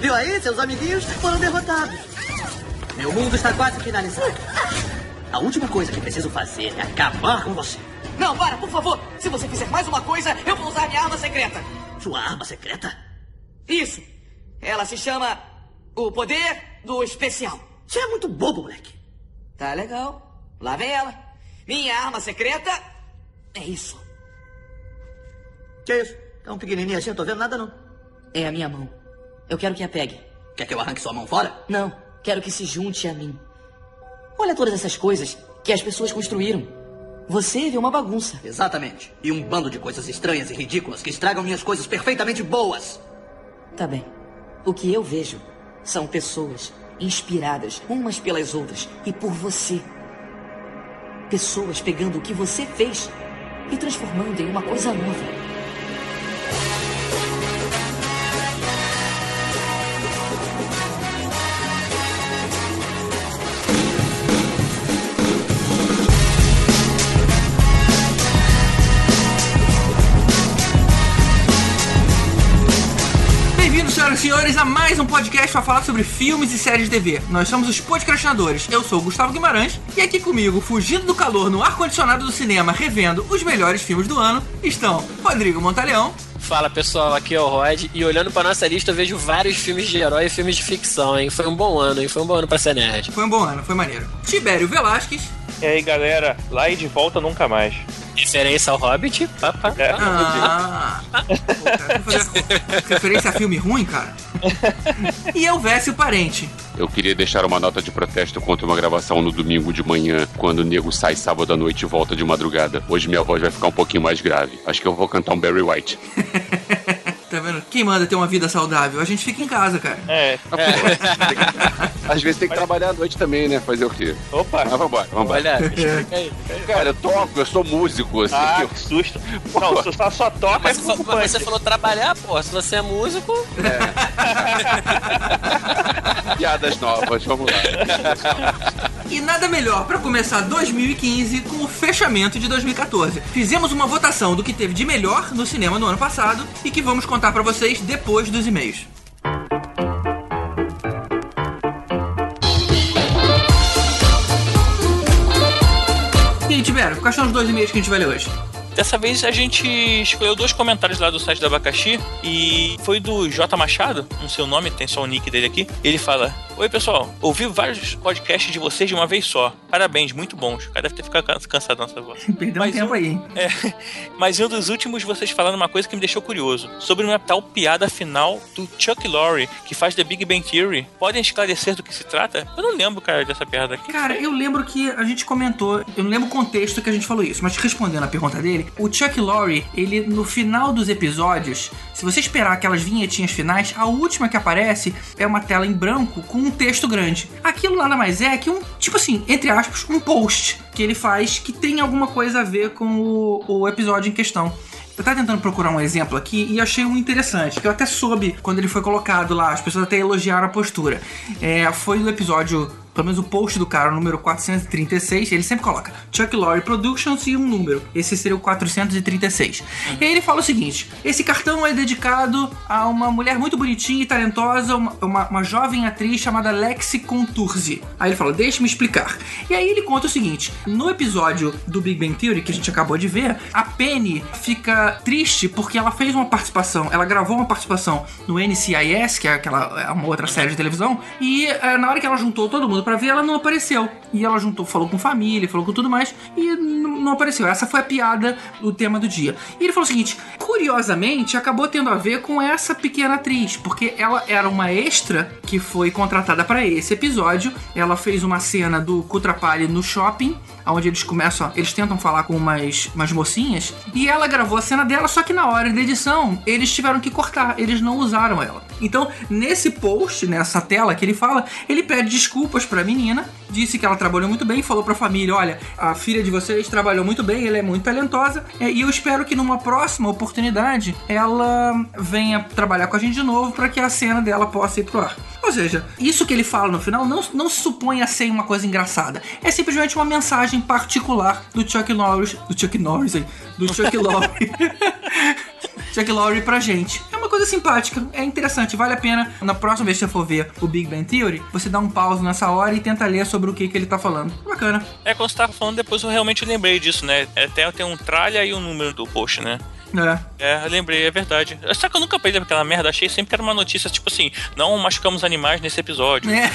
Viu aí? Seus amiguinhos foram derrotados. Meu mundo está quase finalizado. A última coisa que preciso fazer é acabar com você. Não, para, por favor. Se você fizer mais uma coisa, eu vou usar minha arma secreta. Sua arma secreta? Isso. Ela se chama o poder do especial. Você é muito bobo, moleque. Tá legal. Lá vem ela. Minha arma secreta é isso. Que é isso? Tão pequenininha assim, eu tô vendo nada não. É a minha mão. Eu quero que a pegue. Quer que eu arranque sua mão fora? Não, quero que se junte a mim. Olha todas essas coisas que as pessoas construíram. Você vê uma bagunça. Exatamente. E um bando de coisas estranhas e ridículas que estragam minhas coisas perfeitamente boas. Tá bem. O que eu vejo são pessoas inspiradas umas pelas outras e por você. Pessoas pegando o que você fez e transformando em uma coisa nova. Senhores, a mais um podcast para falar sobre filmes e séries de TV. Nós somos os podcastinadores. Eu sou o Gustavo Guimarães e aqui comigo, fugindo do calor no ar-condicionado do cinema, revendo os melhores filmes do ano, estão Rodrigo Montaleão. Fala pessoal, aqui é o Rod e olhando pra nossa lista eu vejo vários filmes de herói e filmes de ficção, hein? Foi um bom ano, hein? Foi um bom ano pra ser nerd. Foi um bom ano, foi maneiro. Tibério Velasquez. E aí, galera, lá e de volta nunca mais. Referência ao Hobbit, papá. É, Ah, Pô, cara, vou fazer referência a filme ruim, cara. E eu Vécio Parente. Eu queria deixar uma nota de protesto contra uma gravação no domingo de manhã, quando o nego sai sábado à noite e volta de madrugada. Hoje minha voz vai ficar um pouquinho mais grave. Acho que eu vou cantar um Barry White. Tá vendo? Quem manda ter uma vida saudável? A gente fica em casa, cara. é. Às vezes tem que trabalhar à noite também, né? Fazer o quê? Opa! Mas vambora, vambora. Olha, aí. Cara, eu toco, eu sou músico, assim. Ah, eu- que susto. Não, você só, só toca Mas, é mas você falou trabalhar, pô. Se você é músico, Piadas novas, vamos lá. E nada melhor pra começar 2015 com o fechamento de 2014. Fizemos uma votação do que teve de melhor no cinema no ano passado e que vamos contar pra vocês depois dos e-mails. E aí, Tibério, quais são os dois e-mails que a gente vai ler hoje? Dessa vez a gente escolheu dois comentários lá do site do Abacaxi e foi do J Machado, não sei o nome, tem só o nick dele aqui. Ele fala: Oi pessoal, ouvi vários podcasts de vocês de uma vez só. Parabéns, muito bons. O cara deve ter ficado can- cansado nessa voz. Perdeu um Mas tempo eu- aí, hein? É, mas um dos últimos vocês falaram uma coisa que me deixou curioso. Sobre uma tal piada final do Chuck Lorre, que faz The Big Bang Theory. Podem esclarecer do que se trata? Eu não lembro, cara, dessa piada aqui. Cara, eu lembro que a gente comentou, eu não lembro o contexto que a gente falou isso, mas respondendo a pergunta dele, o Chuck Lorre, ele no final dos episódios, se você esperar aquelas vinhetinhas finais, a última que aparece é uma tela em branco com um texto grande. Aquilo nada mais é que um, tipo assim, entre aspas, um post que ele faz que tem alguma coisa a ver com o, o episódio em questão. Eu tava tentando procurar um exemplo aqui e achei um interessante, que eu até soube quando ele foi colocado lá, as pessoas até elogiaram a postura. É, foi no episódio, pelo menos o post do cara, o número 436, ele sempre coloca Chuck Lorre Productions e um número. Esse seria o 436. E aí ele fala o seguinte: esse cartão é dedicado a uma mulher muito bonitinha e talentosa, uma, uma, uma jovem atriz chamada Lexi Contursi. Aí ele fala: deixe-me explicar. E aí ele conta o seguinte: no episódio do Big Bang Theory, que a gente acabou de ver, a Penny fica triste porque ela fez uma participação, ela gravou uma participação no NCIS, que é aquela é uma outra série de televisão, e eh, na hora que ela juntou todo mundo pra ver, ela não apareceu. E ela juntou, falou com família, falou com tudo mais, e não apareceu. Essa foi a piada do tema do dia. E ele falou o seguinte: curiosamente, acabou tendo a ver com essa pequena atriz, porque ela era uma extra que foi contratada pra esse episódio. Ela fez uma cena do Kutrapalli no shopping, onde eles começam, eles tentam falar com umas, umas mocinhas, e ela gravou a cena dela, só que na hora da edição, eles tiveram que cortar, eles não usaram ela. Então, nesse post, nessa tela que ele fala, ele pede desculpas pra menina, disse que ela trabalhou muito bem, falou pra família: olha, a filha de vocês trabalhou muito bem, ela é muito talentosa, é, e eu espero que numa próxima oportunidade ela venha trabalhar com a gente de novo para que a cena dela possa ir pro ar. Ou seja, isso que ele fala no final não, não se supõe a ser uma coisa engraçada. É simplesmente uma mensagem particular do Chuck Norris. Do Chuck Norris aí. Do Chuck Lorre. Chuck Lorre pra gente. É uma coisa simpática, é interessante, vale a pena. Na próxima vez que você for ver o Big Bang Theory, você dá um pause nessa hora e tenta ler sobre o que, que ele tá falando. Bacana. É, quando você tava falando, depois eu realmente lembrei disso, né? Até tem um tralha e um número do post, né? É. É, eu lembrei, é verdade. Só que eu nunca peguei aquela merda, achei sempre que era uma notícia tipo assim, não machucamos animais nesse episódio. É.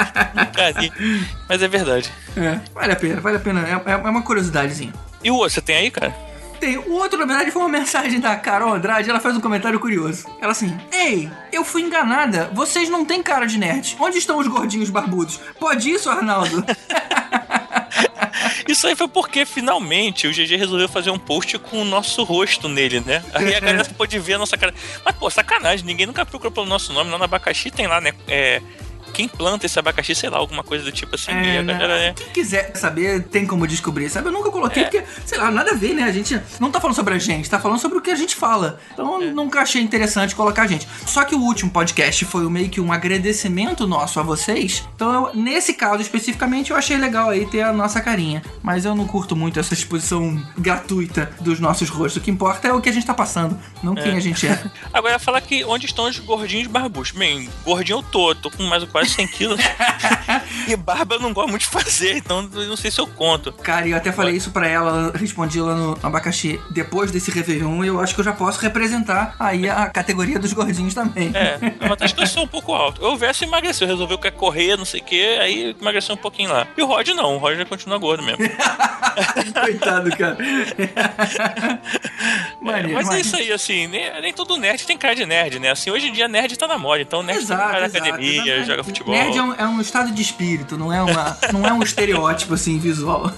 Mas é verdade. É, vale a pena, vale a pena. É, é uma curiosidadezinha. E o outro, você tem aí, cara? Tem. O outro, na verdade, foi uma mensagem da Carol Andrade. Ela faz um comentário curioso. Ela assim: Ei, eu fui enganada. Vocês não têm cara de nerd. Onde estão os gordinhos barbudos? Pode isso, Arnaldo? Isso aí foi porque finalmente o GG resolveu fazer um post com o nosso rosto nele, né? Aí a galera pode ver a nossa cara. Mas, pô, sacanagem, ninguém nunca procurou pelo nosso nome. Lá no abacaxi tem lá, né? É. Quem planta esse abacaxi, sei lá, alguma coisa do tipo assim. É, a galera, né? né? Quem quiser saber, tem como descobrir, sabe? Eu nunca coloquei É. porque, sei lá, nada a ver, né? A gente não tá falando sobre a gente, tá falando sobre o que a gente fala. Então É. eu nunca achei interessante colocar a gente. Só que o último podcast foi meio que um agradecimento nosso a vocês. Então, eu- nesse caso especificamente, eu achei legal aí ter a nossa carinha. Mas eu não curto muito essa exposição gratuita dos nossos rostos. O que importa é o que a gente tá passando, não quem a gente é. Agora falar que onde estão os gordinhos barbudos? Bem, gordinho eu tô, tô com mais ou quase 100 quilos. e barba eu não gosto muito de fazer, então eu não sei se eu conto. Cara, eu até falei isso pra ela, respondi lá no abacaxi. Depois desse Réveillon, eu acho que eu já posso representar aí a categoria dos gordinhos também. É, mas acho que eu sou um pouco alto. Eu verso emagreceu, resolveu que quer correr, não sei o que, aí emagreceu um pouquinho lá. E o Rod não, o Rod já continua gordo mesmo. Coitado, cara. Maneiro, mas é maneiro. isso aí, assim, nem, nem todo nerd tem cara de nerd, né? Assim, hoje em dia nerd tá na moda, então nerd Exato, vai na exato. academia, Exato. joga futebol. Nerd é um, é um estado de espírito, não é, uma, não é um estereótipo assim visual.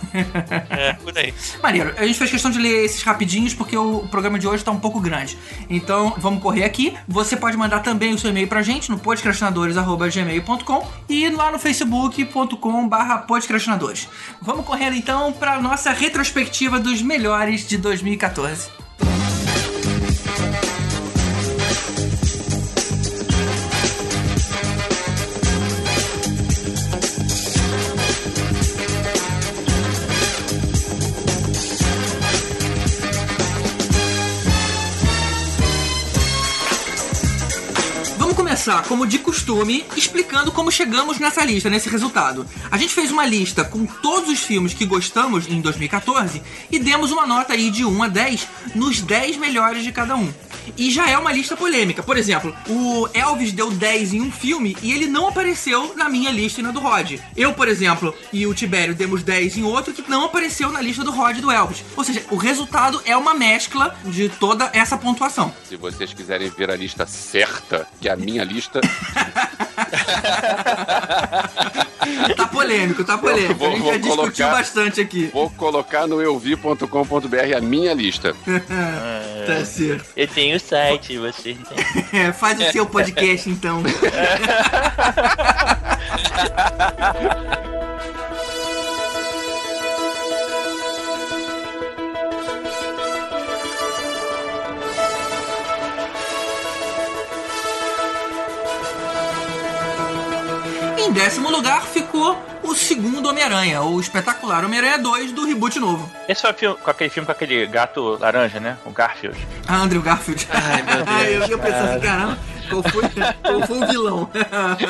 É, por aí. Maneiro, a gente fez questão de ler esses rapidinhos porque o programa de hoje tá um pouco grande. Então vamos correr aqui. Você pode mandar também o seu e-mail pra gente no podcastinadores.gmail.com e lá no facebook.com/barra podcastinadores. Vamos correr então pra nossa retrospectiva dos melhores de 2014. Começar, como de costume, explicando como chegamos nessa lista, nesse resultado. A gente fez uma lista com todos os filmes que gostamos em 2014 e demos uma nota aí de 1 a 10 nos 10 melhores de cada um. E já é uma lista polêmica. Por exemplo, o Elvis deu 10 em um filme e ele não apareceu na minha lista e na do Rod. Eu, por exemplo, e o Tibério demos 10 em outro que não apareceu na lista do Rod e do Elvis. Ou seja, o resultado é uma mescla de toda essa pontuação. Se vocês quiserem ver a lista certa, que é a minha lista, Tá polêmico, tá polêmico. Vou- a gente já discutiu colocar- bastante aqui. vou colocar no euvi.com.br a minha lista. Tá certo. Eu tenho site, você. É, faz o seu podcast então. Em décimo lugar ficou o segundo Homem-Aranha, o espetacular Homem-Aranha 2 do reboot novo. Esse foi o filme, com aquele filme com aquele gato laranja, né? O Garfield. Ah, Andrew Garfield. Ai, meu Deus, eu ia pensar assim, caramba, qual foi, qual foi o vilão?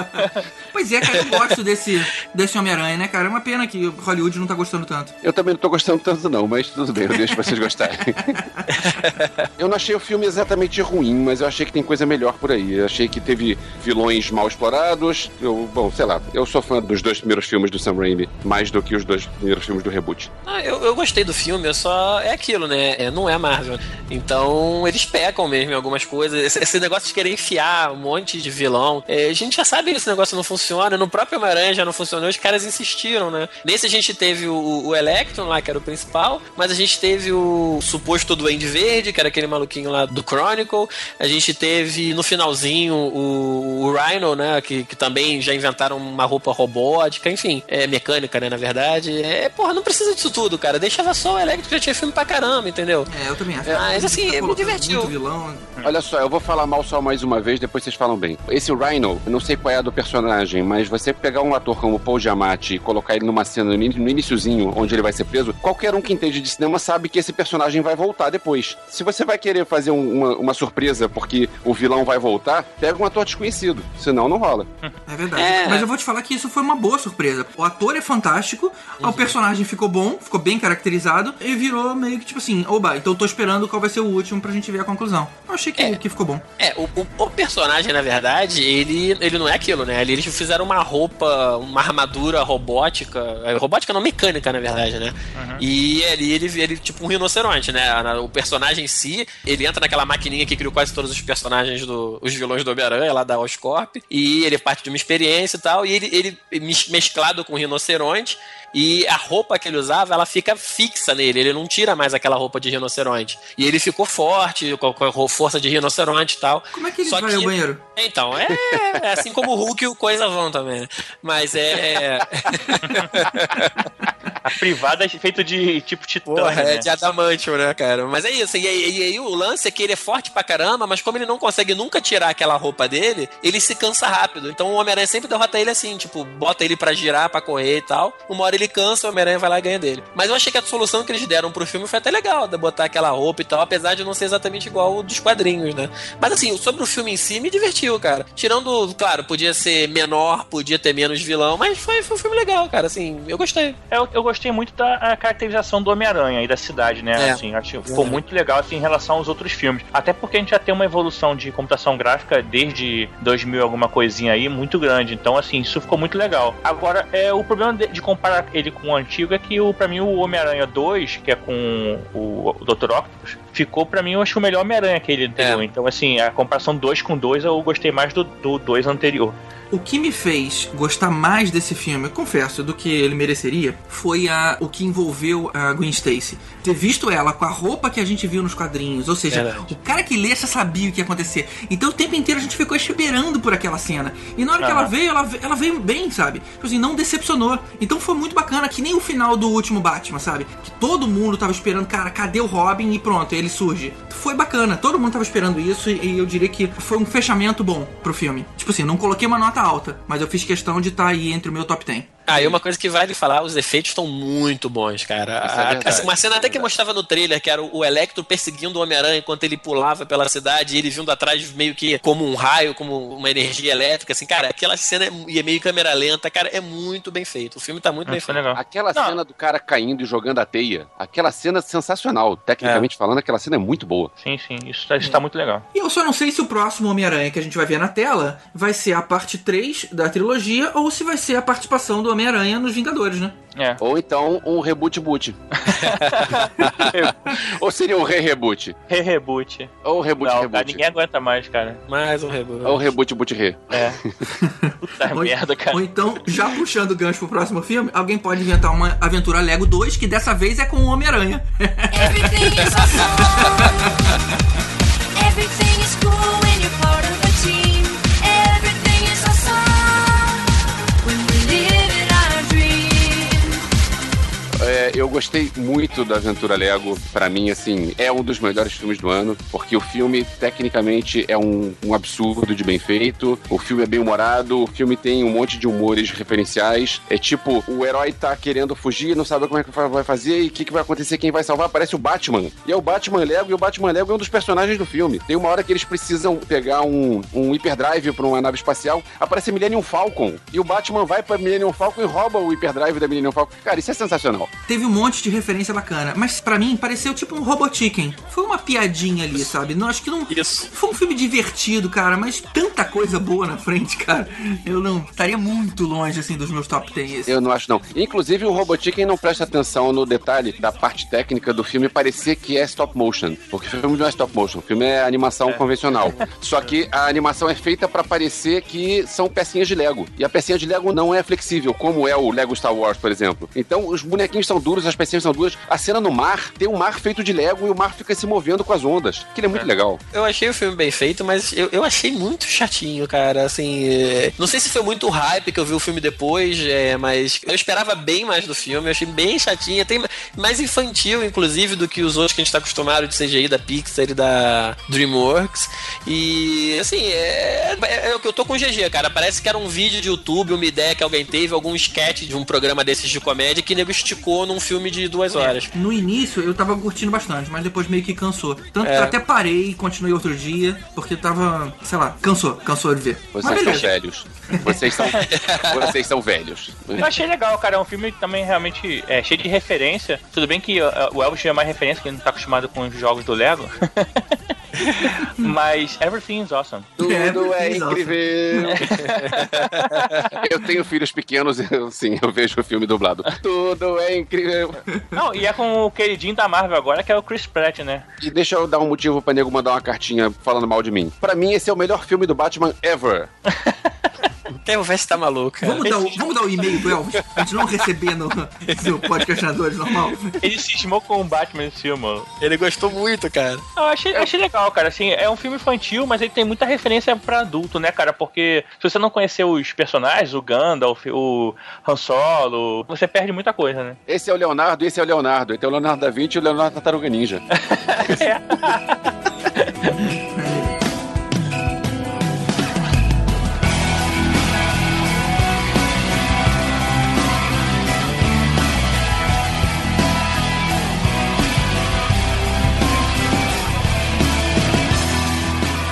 pois é, cara, eu gosto desse, desse Homem-Aranha, né, cara? É uma pena que Hollywood não tá gostando tanto. Eu também não tô gostando tanto não, mas tudo bem, eu deixo vocês gostarem. eu não achei o filme exatamente ruim, mas eu achei que tem coisa melhor por aí. Eu achei que teve vilões mal explorados. Eu, bom, sei lá, eu sou fã dos dois primeiros filmes do Sam Raimi, mais do que os dois primeiros filmes do reboot. Ah, eu, eu gostei do filme, eu só. É aquilo, né? É, não é Marvel. Então, eles pecam mesmo em algumas coisas. Esse, esse negócio de querer enfiar um monte de vilão. é, a gente já sabe que esse negócio não funciona. No próprio Homem-Aranha já não funcionou, os caras insistiram, né? Nesse a gente teve o, o Electron lá, que era o principal, mas a gente teve o suposto Duende Verde, que era aquele maluquinho lá do Chronicle. A gente teve no finalzinho o, o Rhino, né? Que, que também já inventaram uma roupa robótica, enfim, é mecânica, né? Na verdade. É, porra, não precisa disso tudo, cara. Deixava só o Electro, já tinha filme pra caramba, entendeu? É, eu também acho. É, mas assim, Tá me colocando divertiu. Muito vilão. Olha só, eu vou falar mal só mais uma vez mas depois vocês falam bem. Esse Rhino, eu não sei qual é a do personagem, mas você pegar um ator como o Paul Giamatti e colocar ele numa cena no, in- no iniciozinho, onde ele vai ser preso, qualquer um que entende de cinema sabe que esse personagem vai voltar depois. Se você vai querer fazer um- uma, uma surpresa porque o vilão vai voltar, pega um ator desconhecido. Senão não rola. É verdade. É. Mas eu vou te falar que isso foi uma boa surpresa. O ator é fantástico, o personagem ficou bom, ficou bem caracterizado e virou meio que tipo assim, oba, então eu tô esperando qual vai ser o último pra gente ver a conclusão. Eu achei que, que ficou bom. É, o, o- o personagem, na verdade, ele, ele não é aquilo, né? Eles fizeram uma roupa, uma armadura robótica. é, Robótica não, mecânica, na verdade, né? E ali ele, ele, tipo um rinoceronte, né? O personagem em si, ele entra naquela maquininha que criou quase todos os personagens do. os vilões do Homem-Aranha, lá da Oscorp. E ele parte de uma experiência e tal. E ele, ele mes- mesclado com o rinoceronte. E a roupa que ele usava, ela fica fixa nele. Ele não tira mais aquela roupa de rinoceronte. E ele ficou forte, com força de rinoceronte e tal. Como é que ele Só vai que- ao banheiro? Então, é, é assim como o Hulk e o Coisa vão também, né? Mas é. A privada é feito de tipo titânio, Porra, né? é de adamantio, né, cara? Mas é isso. E aí, e aí o lance é que ele é forte pra caramba, mas como ele não consegue nunca tirar aquela roupa dele, ele se cansa rápido. Então o Homem-Aranha sempre derrota ele assim, tipo, bota ele pra girar, pra correr e tal. Uma hora ele cansa, o Homem-Aranha vai lá e ganha dele. Mas eu achei que a solução que eles deram pro filme foi até legal, de botar aquela roupa e tal, apesar de não ser exatamente igual o dos quadrinhos, né? Mas assim, sobre o filme em si, me divertiu, cara. Tirando, claro, podia ser menor, podia ter menos vilão, mas foi, foi um filme legal, cara. Assim, eu gostei. Eu, eu gostei muito da caracterização do Homem-Aranha e da cidade, né? É. Assim, acho que ficou muito legal assim, em relação aos outros filmes. Até porque a gente já tem uma evolução de computação gráfica desde 2000 alguma coisinha aí muito grande. Então, assim, isso ficou muito legal. Agora, é, o problema de, de comparar ele com o antigo é que, o, pra mim, o Homem-Aranha 2, que é com o, o Dr. Octopus, ficou pra mim, eu acho, o melhor Homem-Aranha aquele anterior. É. Então, assim, a comparação 2 com 2, eu gostei mais do, do 2 anterior. O que me fez gostar mais desse filme, eu confesso, do que ele mereceria, foi a, o que envolveu a Gwen Stacy. Ter visto ela com a roupa que a gente viu nos quadrinhos, ou seja, Verdade. o cara que lê já sabia o que ia acontecer. Então o tempo inteiro a gente ficou esperando por aquela cena. E na hora que Aham. ela veio, ela, ela veio bem, sabe? Tipo assim, não decepcionou. Então foi muito bacana, que nem o final do último Batman, sabe? Que todo mundo tava esperando, cara, cadê o Robin? E pronto, ele surge. Foi bacana, todo mundo tava esperando isso e e eu diria que foi um fechamento bom pro filme. Tipo assim, não coloquei uma nota alta, mas eu fiz questão de estar aí entre o meu top 10. Ah, e uma coisa que vale falar, os efeitos estão muito bons, cara. É A- verdade. uma cena até que mostrava no trailer, que era o Electro perseguindo o Homem-Aranha enquanto ele pulava pela cidade e ele vindo atrás meio que como um raio, como uma energia elétrica, assim, cara, aquela cena é, e é meio câmera lenta, cara, é muito bem feito. O filme tá muito bem Foi feito. legal. Aquela Não. cena do cara caindo e jogando a teia, aquela cena é sensacional. Tecnicamente falando, aquela cena é muito boa. Sim, sim, isso tá, isso tá muito legal. E eu só não sei se o próximo Homem-Aranha que a gente vai ver na tela vai ser a parte 3 da trilogia ou se vai ser a participação do Homem-Aranha nos Vingadores, né? É. Ou então um reboot boot. Ou seria um re-reboot. Re-reboot. Ou um reboot Não, cara, reboot. ninguém aguenta mais, cara. Mais um reboot. Ou reboot boot re. É. Puta Ou, merda, cara. ou então, já puxando o gancho pro próximo filme, alguém pode inventar uma aventura Lego 2 que dessa vez é com o Homem-Aranha. Everything is awesome. eu gostei muito da Aventura Lego. Pra mim, assim, é um dos melhores filmes do ano, porque o filme, tecnicamente, é um, um absurdo de bem feito. O filme é bem humorado, o filme tem um monte de humores referenciais. É tipo, o herói tá querendo fugir, não sabe como é que vai fazer e o que, que vai acontecer, quem vai salvar. Aparece o Batman. E é o Batman Lego, e o Batman Lego é um dos personagens do filme. Tem uma hora que eles precisam pegar um, um hiperdrive pra uma nave espacial, aparece Millennium Falcon. E o Batman vai pra Millennium Falcon e rouba o hiperdrive da Millennium Falcon. Cara, isso é sensacional. Teve um monte de referência bacana, mas pra mim pareceu tipo um Robot Chicken. Foi uma piadinha ali, sabe? Não, acho que não. Isso. Foi um filme divertido, cara, mas tanta coisa boa na frente, cara. Eu não estaria muito longe assim dos meus top 10 esse. Eu não acho, não. Inclusive, o Robot Chicken não presta atenção no detalhe da parte técnica do filme parecer que é stop motion. Porque o filme não é stop motion, o filme é animação convencional. Só que a animação é feita pra parecer que são pecinhas de Lego. E a pecinha de Lego não é flexível, como é o Lego Star Wars, por exemplo. Então, os bonequinhos são duros, as percebes são duas. A cena no mar tem um mar feito de Lego e o mar fica se movendo com as ondas. Que é muito legal. Eu achei o filme bem feito, mas eu, eu achei muito chatinho, cara. Assim, é, não sei se foi muito hype que eu vi o filme depois, é, mas eu esperava bem mais do filme. Eu achei bem chatinho, tem mais infantil, inclusive, do que os outros que a gente tá acostumado de CGI da Pixar e da DreamWorks. E assim, é, é, é o que eu tô com GG, cara. Parece que era um vídeo de YouTube, uma ideia que alguém teve, algum sketch de um programa desses de comédia que nego esticou num filme de duas horas. No início eu tava curtindo bastante, mas depois meio que cansou. Tanto que É. eu até parei e continuei outro dia, porque tava, sei lá, cansou, cansou de ver. Vocês mas são velhos. Vocês são, vocês são velhos. Eu achei legal, cara. É um filme também realmente é, cheio de referência. Tudo bem que uh, o Elvis tinha mais referência, que ele não tá acostumado com os jogos do Lego. Mas everything is awesome. Tudo é Exato. incrível. eu tenho filhos pequenos, eu, sim, eu vejo o filme dublado. Tudo é incrível. Não, e é com o queridinho da Marvel agora, que é o Chris Pratt, né? E deixa eu dar um motivo pra nego mandar uma cartinha falando mal de mim. Pra mim, esse é o melhor filme do Batman ever. Até o Vest tá maluco, cara. Vamos dar, o, vamos dar o e-mail pro Elvis, pra gente não receber no, no podcastinadores normal. Ele cismou com o Batman nesse filme, mano. Ele gostou muito, cara. Eu achei, eu achei legal, cara. Assim, é um filme infantil, mas ele tem muita referência pra adulto, né, cara? Porque se você não conhecer os personagens, o Gandalf, o Han Solo, você perde muita coisa, né? Esse é o Leonardo, esse é o Leonardo. Esse é o Leonardo da Vinci e o Leonardo Tartaruga Ninja.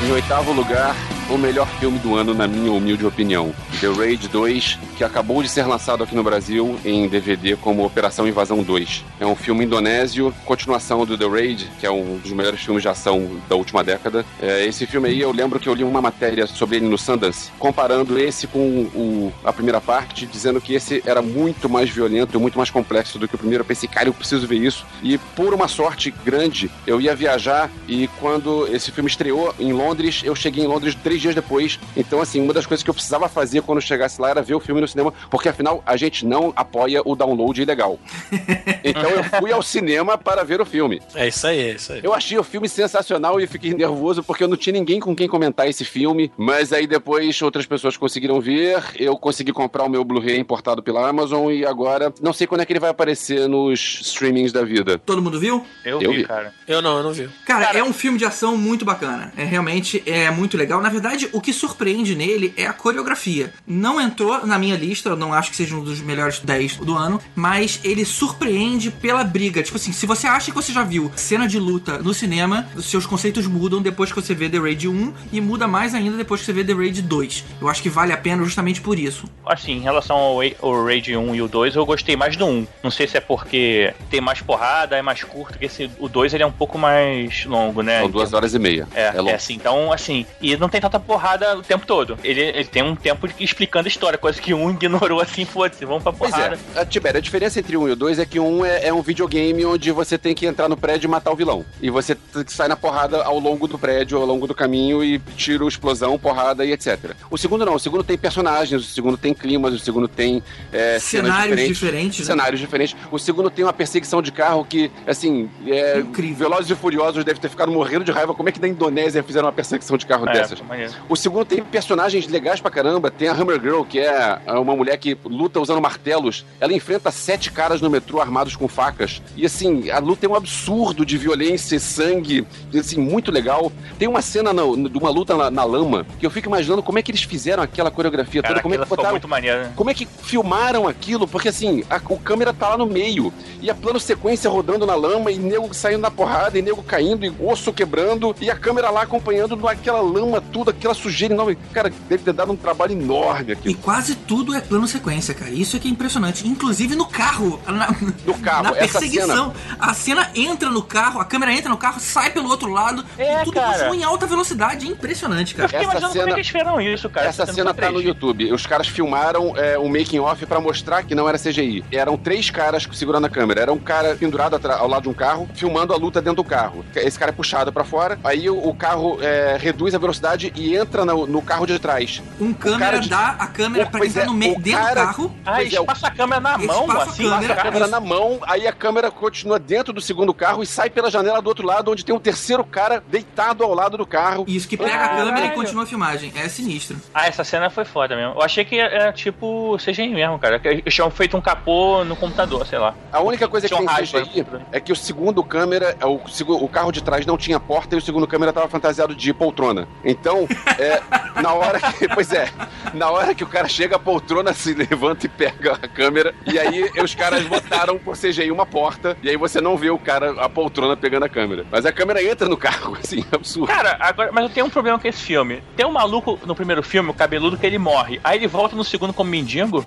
Em oitavo lugar, o melhor filme do ano, na minha humilde opinião. The Raid 2, que acabou de ser lançado aqui no Brasil em DVD como Operação Invasão 2. É um filme indonésio, continuação do The Raid, que é um dos melhores filmes de ação da última década. É, esse filme aí, eu lembro que eu li uma matéria sobre ele no Sundance, comparando esse com o- a primeira parte, dizendo que esse era muito mais violento muito mais complexo do que o primeiro. Eu pensei, cara, eu preciso ver isso. E por uma sorte grande, eu ia viajar e quando esse filme estreou em Londres, eu cheguei em Londres três dias depois. Então, assim, uma das coisas que eu precisava fazer quando chegasse lá era ver o filme no cinema, porque afinal a gente não apoia o download ilegal. Então eu fui ao cinema para ver o filme. É isso aí, é isso aí. Eu achei o filme sensacional e fiquei nervoso porque eu não tinha ninguém com quem comentar esse filme. Mas aí depois outras pessoas conseguiram ver. Eu consegui comprar o meu Blu-ray importado pela Amazon e agora não sei quando é que ele vai aparecer nos streamings da vida. Todo mundo viu? Eu, Eu vi, vi. cara. Eu não, eu não vi. Cara, Cara- é um filme de ação muito bacana. É realmente é muito legal. Na verdade, o que surpreende nele é a coreografia. Não entrou na minha lista, eu não acho que seja um dos melhores 10 do ano, mas ele surpreende pela briga. Tipo assim, se você acha que você já viu cena de luta no cinema, os seus conceitos mudam depois que você vê The Raid 1 e muda mais ainda depois que você vê The Raid 2. Eu acho que vale a pena justamente por isso. Assim, em relação ao, ao Raid 1 e o 2, eu gostei mais do 1. Não sei se é porque tem mais porrada, é mais curto, que esse, o 2 ele é um pouco mais longo, né? São duas horas e meia. É, É, longo. é assim, então, assim, e não tem tanta porrada o tempo todo. Ele, ele tem um tempo explicando a história, coisa que um ignorou assim, foda-se, vamos pra Pois porrada. é, a, Tibério, a diferença entre um e o dois é que um é, é um videogame onde você tem que entrar no prédio e matar o vilão. E você sai na porrada ao longo do prédio, ao longo do caminho e tira o explosão, porrada e etc. O segundo não, o segundo tem personagens, o segundo tem climas, o segundo tem é, Cenários diferentes. diferentes, né? Cenários diferentes. O segundo tem uma perseguição de carro que, assim, é, Incrível. Velozes e Furiosos deve ter ficado morrendo de raiva. Como é que na Indonésia fizeram uma perseguição de carro É, dessas? O segundo tem personagens legais pra caramba. Tem a Hammer Girl, que é uma mulher que luta usando martelos. Ela enfrenta sete caras no metrô armados com facas. E assim, a luta é um absurdo de violência e sangue. E, Assim, muito legal. Tem uma cena no- de uma luta na, na lama que eu fico imaginando como é que eles fizeram aquela coreografia Cara, toda. Como é que ficou botaram. muito maneiro, né? Como é que filmaram aquilo? Porque assim, a, o câmera tá lá no meio. E a plano sequência rodando na lama, e nego saindo na porrada, e nego caindo, e osso quebrando, e a câmera lá acompanhando aquela lama, tudo, aquela sujeira enorme. Cara, deve ter dado um trabalho enorme E aqui. quase tudo é plano sequência, cara. Isso é que é impressionante. Inclusive no carro. Na, No carro, na essa perseguição. A cena entra no carro, a câmera entra no carro, sai pelo outro lado. É, e tudo cara. em alta velocidade. É impressionante, Eu cara. fiquei Essa imaginando como é cena- que eles fizeram isso, cara. Essa Sendo cena só tá no três. YouTube. Os caras filmaram é, um making off pra mostrar que não era CGI. Eram três caras segurando a câmera. Era um cara pendurado ao lado de um carro, filmando a luta dentro do carro. Esse cara é puxado pra fora, aí o, o carro é, reduz a velocidade e entra no, no carro de trás. Um câmera de- dá a câmera pra Pois entrar é, no meio, o dentro cara- do carro. Ah, Pois é, o- passa a câmera na mão, assim. câmera. Passa a câmera na mão, aí a câmera continua dentro do segundo carro e sai pela janela do outro lado, onde tem um terceiro cara deitado ao lado do carro. Isso que pega a câmera e continua a filmagem. É sinistro. Ah, essa cena foi foda mesmo. Eu achei que era tipo CGI mesmo, cara. Que Eles tinham feito um capô no computador, sei lá. A única coisa que tem CGI né? é que o segundo câmera, o, segu- o carro de trás não tinha porta e o segundo câmera tava fantasiado de poltrona. Então, é, na hora que. Pois é, na hora que o cara chega, a poltrona se levanta e pega a câmera. E aí os caras botaram por CGI uma porta. E aí você não vê o cara, a poltrona pegando a câmera. Mas a câmera entra no carro, assim, absurdo. Cara, agora, mas eu tenho um problema com esse filme. Tem um maluco no primeiro filme, o cabeludo, que ele morre. Aí ele volta no segundo como mendigo.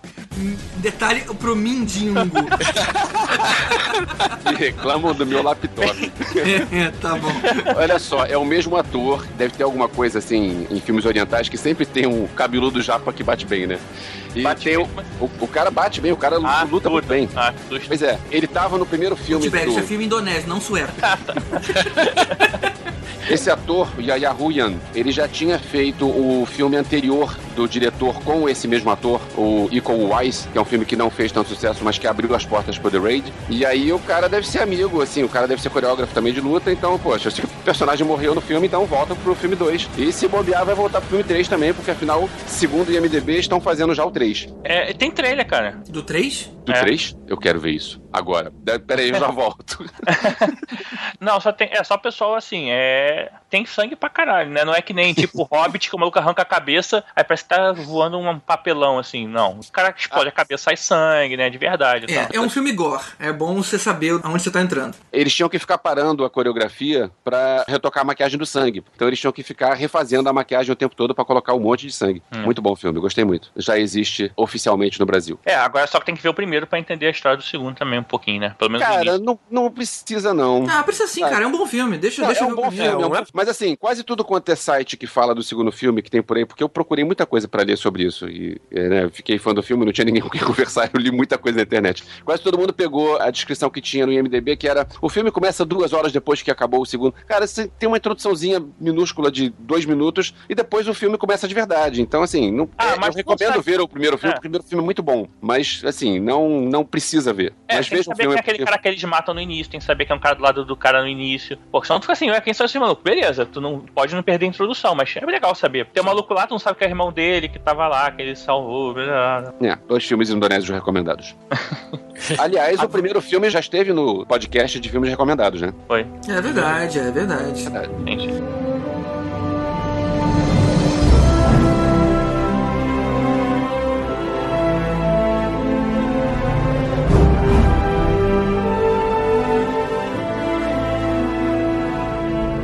Detalhe pro mindingo. E reclamam do meu laptop. é, tá bom. Olha só, é o mesmo ator, deve ter alguma coisa assim em filmes orientais que sempre tem um cabeludo japa que bate bem, né? E Bate tem bem, o, mas- o, o cara bate bem, o cara Ah, luta muito bem. Ah. Pois é, ele tava no primeiro filme Outback, isso é do... filme indonésio, não sueco. Esse ator, Yaya Huyan, ele já tinha feito o filme anterior do diretor com esse mesmo ator, o Equal Wise, que é um filme que não fez tanto sucesso, mas que abriu as portas pro The Raid. E aí o cara deve ser amigo, assim, o cara deve ser coreógrafo também de luta, então, poxa, se o personagem morreu no filme, então volta pro filme 2. E se bobear, vai voltar pro filme 3 também, porque afinal, segundo o IMDB, estão fazendo já o 3. É, tem trailer, cara. Do 3? Do É. 3? Eu quero ver isso. Agora. Da- Pera aí, eu já volto. Não, só tem. É só o pessoal assim, é. Tem sangue pra caralho, né? Não é que nem tipo Hobbit que o maluco arranca a cabeça, aí parece que tá voando um papelão assim. Não. O cara que explode a cabeça sai sangue, né? De verdade. É, tal. é um filme gore. É bom você saber aonde você tá entrando. Eles tinham que ficar parando a coreografia pra retocar a maquiagem do sangue. Então eles tinham que ficar refazendo a maquiagem o tempo todo pra colocar um monte de sangue. Hum. Muito bom filme, gostei muito. Já existe oficialmente no Brasil. É, agora só que tem que ver o primeiro pra entender a história do segundo também, um pouquinho, né? Pelo menos Cara, não, não precisa não. Ah, precisa sim, cara. É um bom filme. Deixa, Não, deixa é eu um bom filme, é um É, mas assim, quase tudo quanto é site que fala do segundo filme que tem por aí, porque eu procurei muita coisa pra ler sobre isso e é, né, eu fiquei fã do filme, não tinha ninguém com quem conversar, eu li muita coisa na internet. Quase todo mundo pegou a descrição que tinha no IMDb, que era o filme começa duas horas depois que acabou o segundo. Cara, você tem uma introduçãozinha minúscula de dois minutos e depois o filme começa de verdade. Então, assim, não, Ah, é, mas eu recomendo consegue- ver o primeiro filme, É. o primeiro filme é muito bom, mas assim, não, não precisa ver. É, mas tem que saber filme. quem é aquele porque- cara que eles matam no início, tem que saber que é um cara do lado do cara no início. Porque senão tu fica assim, ué, quem são esse maluco? Beleza, tu não pode não perder a introdução, mas é legal saber. Tem um maluco lá, tu não sabe que é irmão dele, que tava lá, que ele salvou, blá, blá, blá. É, dois filmes indonésios recomendados. Aliás, o primeiro filme já esteve no podcast de filmes recomendados, né? Foi, É verdade, é verdade. gente.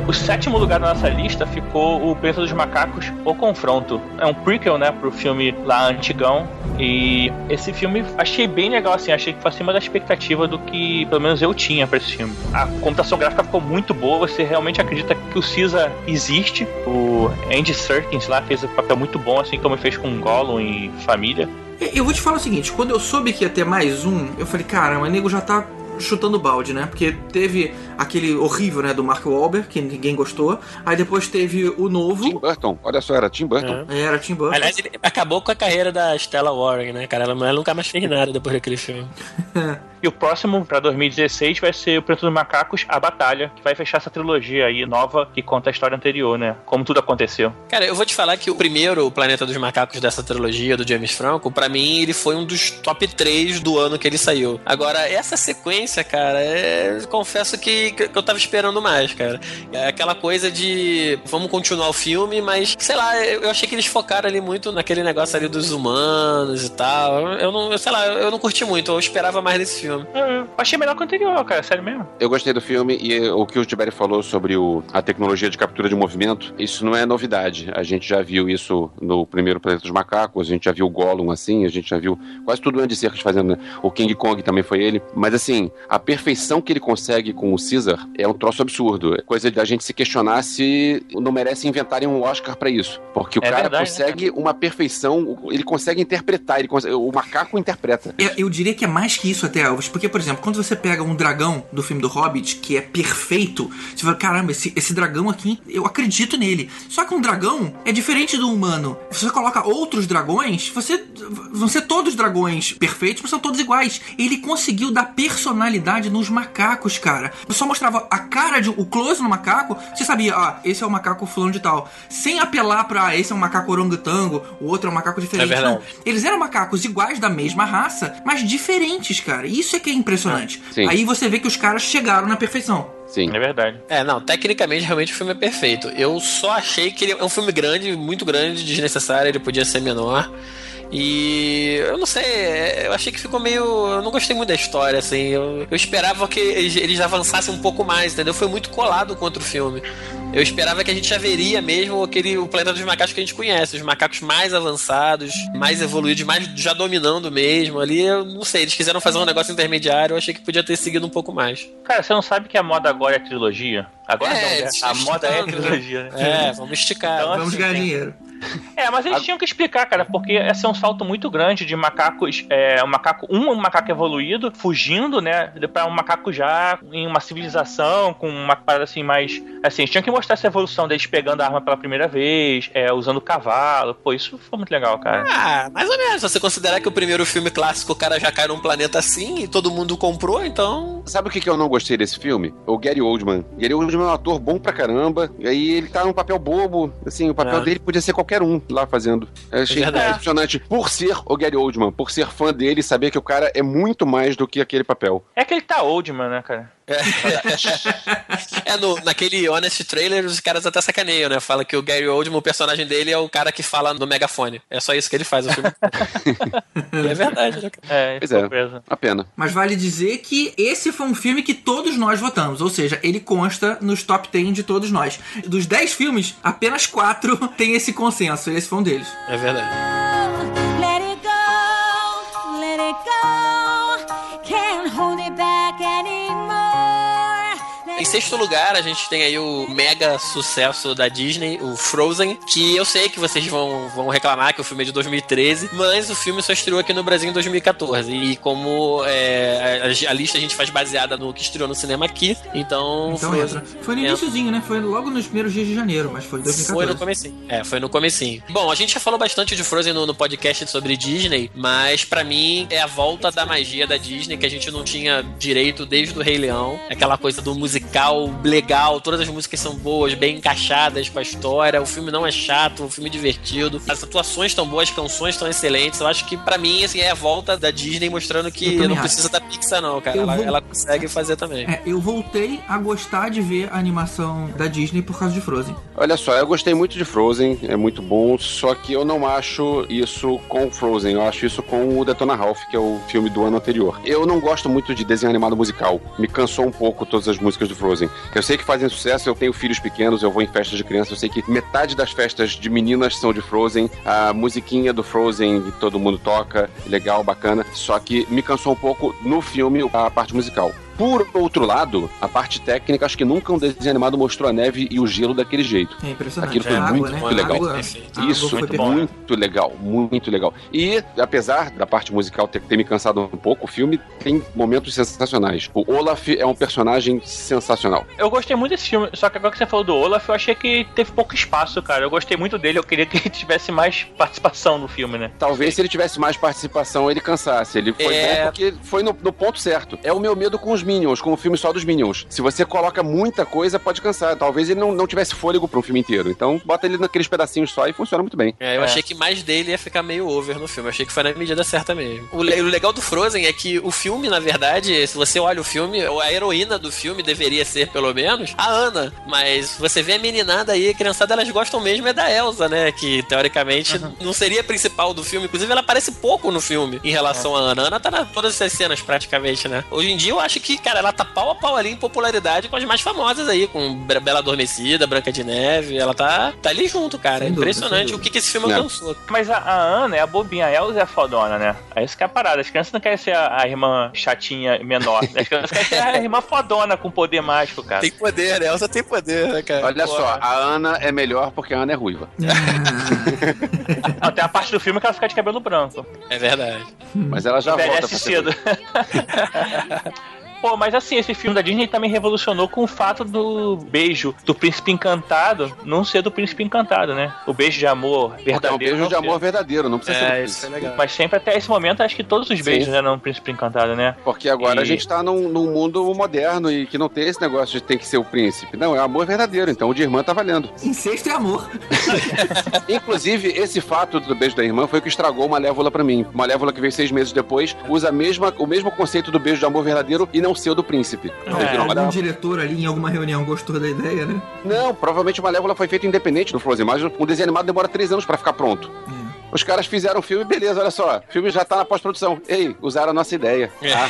O sétimo lugar da nossa lista ficou o Planeta dos Macacos, O Confronto. É um prequel, né, pro filme lá antigão. E esse filme achei bem legal, assim, achei que foi acima da expectativa do que pelo menos eu tinha pra esse filme. A computação gráfica ficou muito boa, você realmente acredita que o Caesar existe. O Andy Serkins lá fez um papel muito bom, assim como ele fez com Gollum e Família. Eu vou te falar o seguinte, quando eu soube que ia ter mais um, eu falei, caramba, o nego já tá chutando balde, né? Porque teve aquele horrível, né, do Mark Wahlberg, que ninguém gostou. Aí depois teve o Tim novo, Burton, olha só, era Tim Burton. era Tim Burton. Aliás, ele acabou com a carreira da Stella Warren, né, cara? Ela, ela nunca mais fez nada depois daquele filme. E o próximo, pra 2016, vai ser o Planeta dos Macacos, A Batalha, que vai fechar essa trilogia aí nova que conta a história anterior, né? Como tudo aconteceu. Cara, eu vou te falar que o primeiro, o Planeta dos Macacos dessa trilogia do James Franco, pra mim ele foi um dos top 3 do ano que ele saiu. Agora, essa sequência, cara, é... confesso que, que eu tava esperando mais, cara. É aquela coisa de vamos continuar o filme, mas sei lá, eu achei que eles focaram ali muito naquele negócio ali dos humanos e tal. Eu não, eu sei lá, eu não curti muito, eu esperava mais desse filme. Eu achei melhor que o anterior, cara, sério mesmo. Eu gostei do filme e o que o Tiberi falou sobre o- a tecnologia de captura de movimento, isso não é novidade. A gente já viu isso no primeiro Planeta dos Macacos, a gente já viu o Gollum assim, a gente já viu quase tudo o Andy Serkis fazendo, né? O King Kong também foi ele. Mas assim, a perfeição que ele consegue com o Caesar é um troço absurdo. É coisa da gente se questionar se não merece inventarem um Oscar pra isso. Porque o É cara verdade, né, consegue uma perfeição, ele consegue interpretar, ele consegue- o macaco interpreta. Eu, eu diria que é mais que isso até, Elvis. Porque, por exemplo, quando você pega um dragão do filme do Hobbit, que é perfeito, você fala, caramba, esse, esse dragão aqui, eu acredito nele. Só que um dragão é diferente do humano. Se você coloca outros dragões, você vão ser todos dragões perfeitos, mas são todos iguais. Ele conseguiu dar personalidade nos macacos, cara. Só mostrava a cara de o close no macaco, você sabia, ah, esse é o macaco fulano de tal. Sem apelar pra esse é um macaco orangotango, o outro é um macaco diferente. É verdade. não. Eles eram macacos iguais da mesma raça, mas diferentes, cara. Isso é que é impressionante. Sim. Aí você vê que os caras chegaram na perfeição. Sim. É verdade. É, não, tecnicamente realmente o filme é perfeito. Eu só achei que ele é um filme grande, muito grande, desnecessário, ele podia ser menor. E eu não sei, é, eu achei que ficou meio. Eu não gostei muito da história, assim. Eu, eu esperava que eles, eles avançassem um pouco mais, entendeu? Foi muito colado contra o filme. Eu esperava que a gente já veria mesmo aquele o planeta dos macacos que a gente conhece, os macacos mais avançados, mais evoluídos, mais já dominando mesmo. Ali, eu não sei, eles quiseram fazer um negócio intermediário, eu achei que podia ter seguido um pouco mais. Cara, você não sabe que a moda agora é trilogia? Agora É, não, né? A moda é trilogia, né? É, vamos esticar. Então, Vamos assim, ganhar dinheiro. É, mas eles tinham que explicar, cara, porque esse é um salto muito grande de macacos, é, um macaco, um macaco evoluído, fugindo, né, pra um macaco já em uma civilização, com uma parada assim mais, assim, eles tinham que mostrar essa evolução deles pegando a arma pela primeira vez, é, usando cavalo, pô, isso foi muito legal, cara. Ah, mais ou menos. Se você considerar que o primeiro filme clássico o cara já cai num planeta assim e todo mundo comprou, então. Sabe o que, que eu não gostei desse filme? O Gary Oldman. Gary Oldman é um ator bom pra caramba. E aí ele tá num papel bobo. Assim, o papel É. dele podia ser qualquer um lá fazendo. Eu achei É verdade. impressionante. Por ser o Gary Oldman, por ser fã dele, saber que o cara é muito mais do que aquele papel. É que ele tá old, mano, né, cara? É, no, naquele Honest Trailer os caras até sacaneiam, né? Fala que o Gary Oldman, o personagem dele, é o cara que fala no megafone. É só isso que ele faz no filme. e é verdade, né? É, Pois é. preso. A pena. Mas vale dizer que esse foi um filme que todos nós votamos. Ou seja, ele consta nos top 10 de todos nós. Dos 10 filmes, apenas 4 tem esse consenso. Esse foi um deles. É verdade. Sexto lugar, a gente tem aí o mega sucesso da Disney, o Frozen, que eu sei que vocês vão, vão reclamar que o filme é de 2013, mas o filme só estreou aqui no Brasil em 2014. E como é, a, a lista a gente faz baseada no que estreou no cinema aqui, então, Então Frozen entra. Foi no entra. iniciozinho, né? Foi logo nos primeiros dias de janeiro, mas foi 2014. Foi no comecinho. É, foi no comecinho. Bom, a gente já falou bastante de Frozen no, no podcast sobre Disney, mas pra mim é a volta da magia da Disney que a gente não tinha direito desde o Rei Leão. Aquela coisa do musical legal, todas as músicas são boas, bem encaixadas com a história, o filme não é chato, o filme é divertido, as atuações estão boas, as canções estão excelentes. Eu acho que pra mim assim é a volta da Disney mostrando que não acho. precisa da Pixar não, cara. Eu Ela, vou- ela consegue fazer também. É, eu voltei a gostar de ver a animação da Disney por causa de Frozen. Olha só, eu gostei muito de Frozen, é muito bom, só que eu não acho isso com Frozen, eu acho isso com o Detona Ralph, que é o filme do ano anterior. Eu não gosto muito de desenho animado musical, me cansou um pouco todas as músicas do Frozen. Eu sei que fazem sucesso, eu tenho filhos pequenos, eu vou em festas de criança, eu sei que metade das festas de meninas são de Frozen, a musiquinha do Frozen que todo mundo toca, legal, bacana, só que me cansou um pouco no filme a parte musical. Por outro lado, a parte técnica, acho que nunca um desenho animado mostrou a neve e o gelo daquele jeito. É impressionante. Aquilo foi água, muito né? legal. Água, água Isso, foi muito perfeita. bom, né? muito legal, muito legal. E, apesar da parte musical ter, ter me cansado um pouco, o filme tem momentos sensacionais. O Olaf é um personagem sensacional. Eu gostei muito desse filme, só que agora que você falou do Olaf, eu achei que teve pouco espaço, cara. Eu gostei muito dele, eu queria que ele tivesse mais participação no filme, né? Talvez se ele tivesse mais participação, ele cansasse. Ele foi É. bom porque foi no, no ponto certo. É o meu medo com os Minions, com o filme só dos Minions. Se você coloca muita coisa, pode cansar. Talvez ele não, não tivesse fôlego para um filme inteiro. Então, bota ele naqueles pedacinhos só e funciona muito bem. É, eu É. achei que mais dele ia ficar meio over no filme. Eu achei que foi na medida certa mesmo. O, le- o legal do Frozen é que o filme, na verdade, se você olha o filme, a heroína do filme deveria ser, pelo menos, a Ana. Mas você vê a meninada aí, a criançada, elas gostam mesmo é da Elsa, né? Que, teoricamente, não seria a principal do filme. Inclusive, ela aparece pouco no filme em relação à Ana. A Ana tá em todas essas cenas, praticamente, né? Hoje em dia, eu acho que que, cara, ela tá pau a pau ali em popularidade com as mais famosas aí, com Be- Bela Adormecida, Branca de Neve. Ela tá, tá ali junto, cara. Sem É dúvida, impressionante o que, que esse filme Não. alcançou. Mas a, a Ana é a bobinha, a Elsa é a fodona, né? É isso que é a parada. As crianças não querem ser a, a irmã chatinha menor. As crianças querem ser a irmã fodona com poder mágico, cara. Tem poder, né? Elsa tem poder, né, cara? Olha Pô. só, a Ana é melhor porque a Ana é ruiva. Ah, Não, tem a parte do filme que ela fica de cabelo branco. É verdade. Mas ela já volta Envelhece pra ser cedo. Pô, mas assim, esse filme da Disney também revolucionou com o fato do beijo do príncipe encantado não ser do príncipe encantado, né? O beijo de amor Porque é um verdadeiro. beijo não de ser. amor verdadeiro, não precisa ser do É, príncipe. isso é legal. Mas sempre até esse momento, acho que todos os Sim. beijos eram um príncipe encantado, né? Porque agora E- a gente tá num, num mundo moderno e que não tem esse negócio de tem que ser o príncipe. Não, é amor verdadeiro, então o de irmã tá valendo. incesto é amor. Inclusive, esse fato do beijo da irmã foi o que estragou Malévola pra mim. Malévola que veio seis meses depois, usa a mesma, o mesmo conceito do beijo de amor verdadeiro e não ser o do príncipe. Então, É, Algum diretor ali em alguma reunião gostou da ideia, né? Não, provavelmente Malévola foi feito independente do Frozen, mas um desenho animado demora três anos pra ficar pronto. Os caras fizeram o filme, beleza, olha só. O filme já tá na pós-produção. Ei, usaram a nossa ideia. Ah,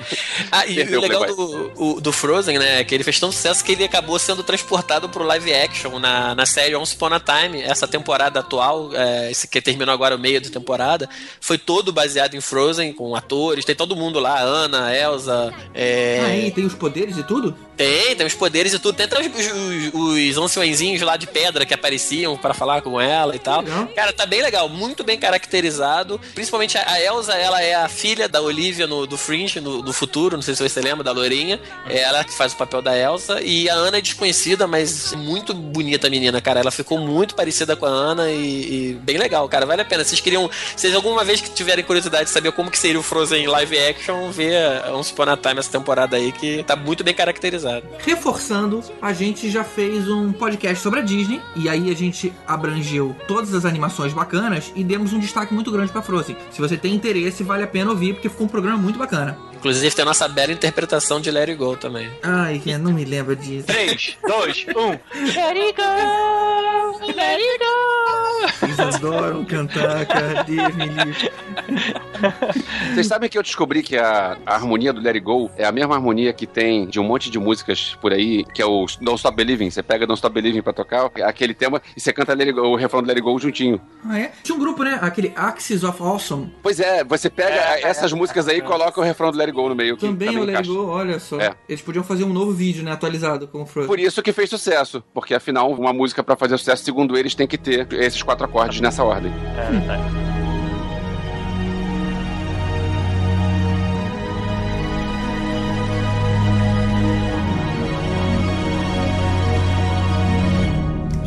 Ah, e Perdeu o legal do, o- do Frozen, né, é que ele fez tão sucesso que ele acabou sendo transportado pro live action na, na série Once Upon a Time. Essa temporada atual, é, esse que terminou agora o meio da temporada, foi todo baseado em Frozen, com atores, tem todo mundo lá, Ana, Elsa, é, Aí tem os poderes e tudo? Tem, tem os poderes e tudo, tem até os, os, os anciõezinhos lá de pedra que apareciam pra falar com ela e tal. Legal. Cara, tá bem legal, muito bem caracterizado. Principalmente a Elsa, ela é a filha da Olivia no, do Fringe, no, do futuro, não sei se você lembra, da Lourinha. É ela que faz o papel da Elsa. E a Ana é desconhecida, mas muito bonita a menina, cara. Ela ficou muito parecida com a Ana e, e bem legal, cara. Vale a pena. Vocês queriam, vocês alguma vez que tiverem curiosidade de saber como que seria o Frozen live action, ver um Spawn a Time essa temporada aí, que tá muito bem caracterizado. Reforçando, a gente já fez um podcast sobre a Disney e aí a gente abrangeu todas as animações bacanas e demos um destaque muito grande pra Frozen. Se você tem interesse, vale a pena ouvir porque ficou um programa muito bacana. Inclusive tem a nossa bela interpretação de Let It Go também. Ai, eu não me lembro disso. 3, 2, 1. Let it go! Let it go! Eles adoram cantar, cara. Deus me livre. Vocês sabem que eu descobri que a, a harmonia do Let It Go é a mesma harmonia que tem de um monte de músicas por aí, que é o Don't Stop Believing. Você pega Don't Stop Believing pra tocar aquele tema e você canta Let It Go, o refrão do Let It Go juntinho. Ah, é? Tinha um grupo, né? Aquele Axis of Awesome. Pois é, você pega É, essas músicas aí e coloca o refrão do Let It Go no meio. Que Também o Let It. Go, olha só. É. Eles podiam fazer um novo vídeo, né? Atualizado com o Frozen. Por isso que fez sucesso, porque afinal, uma música pra fazer sucesso, segundo eles, tem que ter esses quatro acordes nessa ordem. É, é.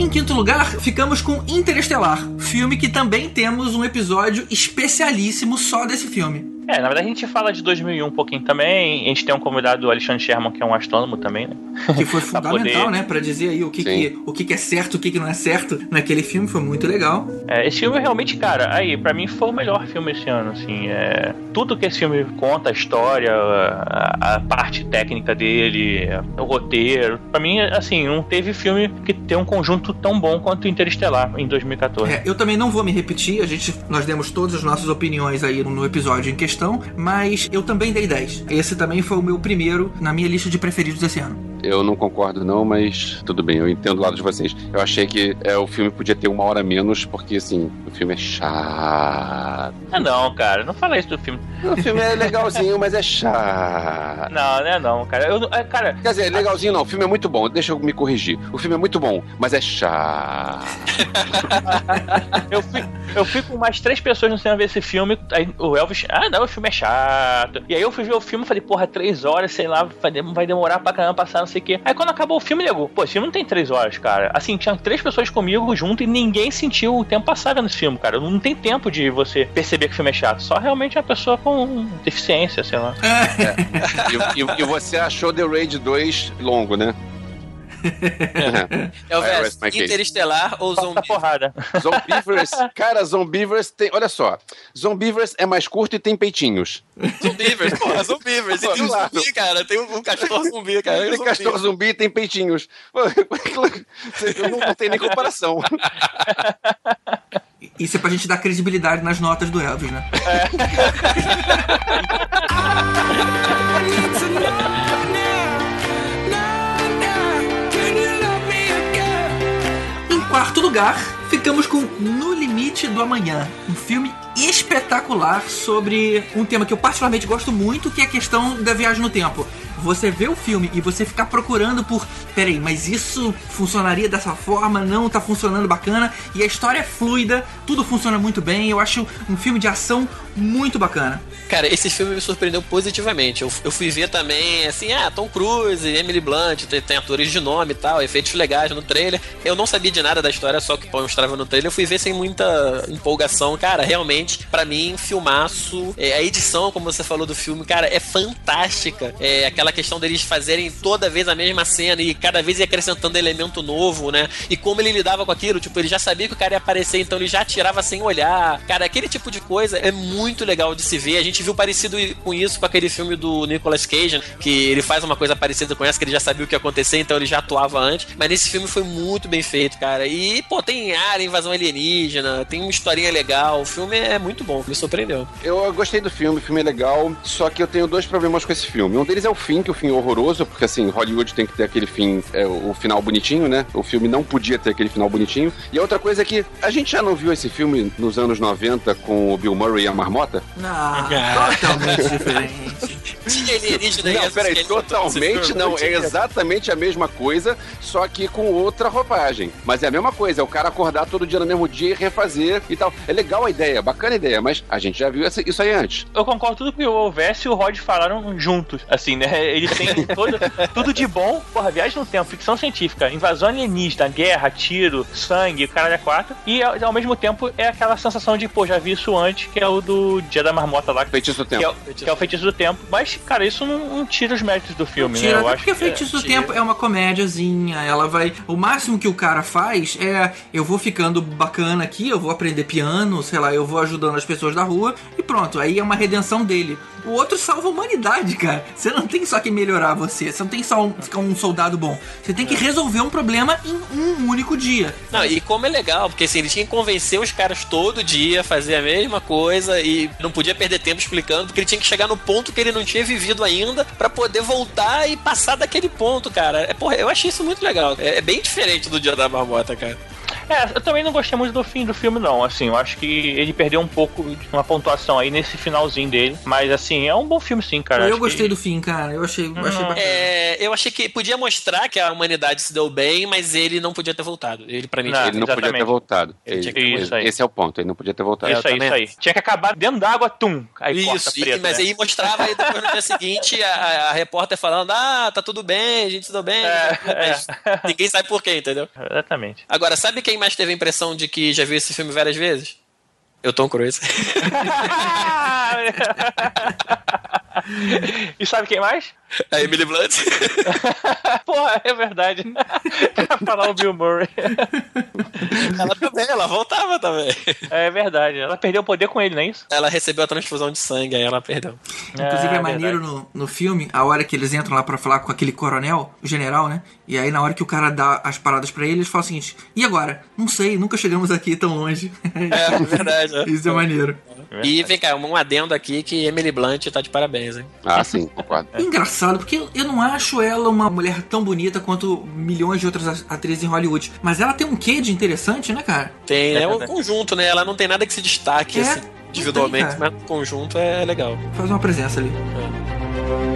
Em quinto lugar, ficamos com Interestelar, filme que também temos um episódio especialíssimo só desse filme. É, na verdade a gente fala de 2001 um pouquinho também. A gente tem um convidado, o Alexandre Sherman, que é um astrônomo também, né? Que foi fundamental, poder- né? Pra dizer aí o que, Sim. que, o que, que é certo, o que, que não é certo naquele filme. Foi muito legal. É, esse filme realmente, cara, aí, pra mim foi o melhor filme esse ano, assim. É, tudo que esse filme conta, a história, a, a parte técnica dele, o roteiro. Pra mim, assim, não teve filme que tem um conjunto tão bom quanto Interestelar em 2014. É, eu também não vou me repetir, a gente, nós demos todas as nossas opiniões aí no episódio em questão, mas eu também dei 10. Esse também foi o meu primeiro na minha lista de preferidos desse ano. Eu não concordo, não, mas tudo bem, eu entendo o lado de vocês. Eu achei que é, o filme podia ter uma hora menos, porque assim, o filme é chato. Ah, não, cara, não fala isso do filme. O filme é legalzinho, mas é chato. Não, né, não, cara. Eu, é, cara, Quer dizer, legalzinho não, o filme é muito bom, deixa eu me corrigir. O filme é muito bom, mas é chato. eu fui, eu fui com mais três pessoas no cinema ver esse filme. Aí o Elvis, ah, não, o filme é chato. E aí eu fui ver o filme e falei, porra, três horas, sei lá, vai demorar pra caramba passar, não sei o quê. Aí quando acabou o filme, nego, pô, esse filme não tem três horas, cara. Assim, tinha três pessoas comigo junto e ninguém sentiu o tempo passar vendo esse filme, cara. Não tem tempo de você perceber que o filme é chato. Só realmente uma pessoa com deficiência, sei lá. E, e- e você achou The Raid 2 longo, né? É o verso. Interestelar ou Falta Zombi? porrada. Zombievers, cara, Zombievers tem. Olha só, Zombievers é mais curto e tem peitinhos. Zumbivers, porra, Zumbivers. E tem um zumbi, cara. Tem um, um cachorro zumbi, cara. Tem Zumbi. castor zumbi e tem peitinhos. Pô, Não, não tem nem comparação. Isso é pra gente dar credibilidade nas notas do Elvis, né? Em quarto lugar, ficamos com No Limite do Amanhã, um filme espetacular sobre um tema que eu particularmente gosto muito, que é a questão da viagem no tempo. Você vê o filme e você ficar procurando por, peraí, mas isso funcionaria dessa forma? Não, tá funcionando bacana. E a história é fluida, tudo funciona muito bem. Eu acho um filme de ação muito bacana. Cara, esse filme me surpreendeu positivamente. Eu, eu fui ver também, assim, ah, Tom Cruise, Emily Blunt, tem, tem atores de nome e tal, efeitos legais no trailer. Eu não sabia de nada da história, só que mostrava no trailer. Eu fui ver sem muita empolgação. Cara, realmente, pra mim, filmaço. É, a edição, como você falou do filme, cara, é fantástica. É aquela questão deles fazerem toda vez a mesma cena e cada vez ir acrescentando elemento novo, né? E como ele lidava com aquilo, tipo, ele já sabia que o cara ia aparecer, então ele já atirava sem olhar. Cara, aquele tipo de coisa é muito legal de se ver. A gente viu parecido com isso com aquele filme do Nicolas Cage, que ele faz uma coisa parecida com essa, que ele já sabia o que ia acontecer, então ele já atuava antes. Mas nesse filme foi muito bem feito, cara. E, pô, tem área, invasão alienígena, tem uma historinha legal. O filme é muito bom, me surpreendeu. Eu gostei do filme, o filme é legal, só que eu tenho dois problemas com esse filme. Um deles é o fim, que o fim é horroroso, porque assim, Hollywood tem que ter aquele fim, é, o final bonitinho, né? O filme não podia ter aquele final bonitinho. E a outra coisa é que a gente já não viu esse filme nos anos 90 com o Bill Murray e a Marmota? Ah, totalmente diferente. Tinha alienígena Não, aí, peraí, totalmente não. É exatamente a mesma coisa, só que com outra roupagem. Mas é a mesma coisa, é o cara acordar todo dia no mesmo dia e refazer e tal. É legal a ideia, bacana a ideia, mas a gente já viu isso aí antes. Eu concordo tudo que o Vess e o Rod falaram juntos, assim, né? Eles têm todo- tudo de bom. Porra, viagem no tempo, ficção científica, invasão alienígena, guerra, tiro, sangue, o cara é quatro. E ao, ao mesmo tempo é aquela sensação de, pô, já vi isso antes, que é o do Dia da Marmota lá, que, Feitiço do que é, tempo. o, que é o feitiço do tempo. Mas, cara, isso não, não tira os méritos do filme, Tira, né? Eu acho porque que Feitiço do tira. Tempo é uma comédiazinha, ela vai... O máximo que o cara faz é, eu vou ficando bacana aqui, eu vou aprender piano, sei lá, eu vou ajudando as pessoas da rua, e pronto, aí é uma redenção dele. O outro salva a humanidade, cara. Você não tem só que melhorar você, você não tem só um- ficar um soldado bom. Você tem que resolver um problema em um único dia. Não, e como é legal, porque assim, ele tinha que convencer os caras todo dia a fazer a mesma coisa e não podia perder tempo explicando, porque ele tinha que chegar no ponto que ele não tinha vivido ainda pra poder voltar e passar daquele ponto, cara. É, porra, eu achei isso muito legal. É, é bem diferente do Dia da Marmota, cara. É, eu também não gostei muito do fim do filme, não. Assim, eu acho que ele perdeu um pouco de uma pontuação aí nesse finalzinho dele. Mas, assim, é um bom filme, sim, cara. eu Acho gostei que- do fim, cara. Eu achei, eu achei bacana. É, eu achei que podia mostrar que a humanidade se deu bem, mas ele não podia ter voltado. Ele, pra mim, Não, Ele não podia ter voltado. Ele tinha que- Ele- Isso aí. esse é o ponto, ele não podia ter voltado. Isso aí, também isso aí. Tinha que acabar dentro d'água, tum. Aí Isso, e- preto, mas né? aí mostrava aí depois no dia seguinte a, a- repórter falando: Ah, tá tudo bem, a gente se deu bem. É, mas ninguém sabe por quê, entendeu? Exatamente. Agora, sabe quem mais teve a impressão de que já viu esse filme várias vezes? Eu, Tom Cruise. e sabe quem mais? A Emily Blunt. Porra, é verdade. pra falar o Bill Murray. ela também, ela voltava também. É verdade. Ela perdeu o poder com ele, não é isso? Ela recebeu a transfusão de sangue, aí ela perdeu. Inclusive é, É, maneiro no, no filme, a hora que eles entram lá pra falar com aquele coronel, o general, né? E aí na hora que o cara dá as paradas pra ele, eles falam o seguinte: e agora? Não sei, nunca chegamos aqui tão longe. É, verdade. É. Isso é maneiro. E vem cá, um adendo aqui que Emily Blunt tá de parabéns, hein? Ah, sim, concordo. Engraçado, porque eu- não acho ela uma mulher tão bonita quanto milhões de outras atrizes em Hollywood. Mas ela tem um quê de interessante, né, cara? Tem, É é um conjunto, né? Ela não tem nada que se destaque, É, assim, individualmente, tem, mas no conjunto é legal. Faz uma presença ali. E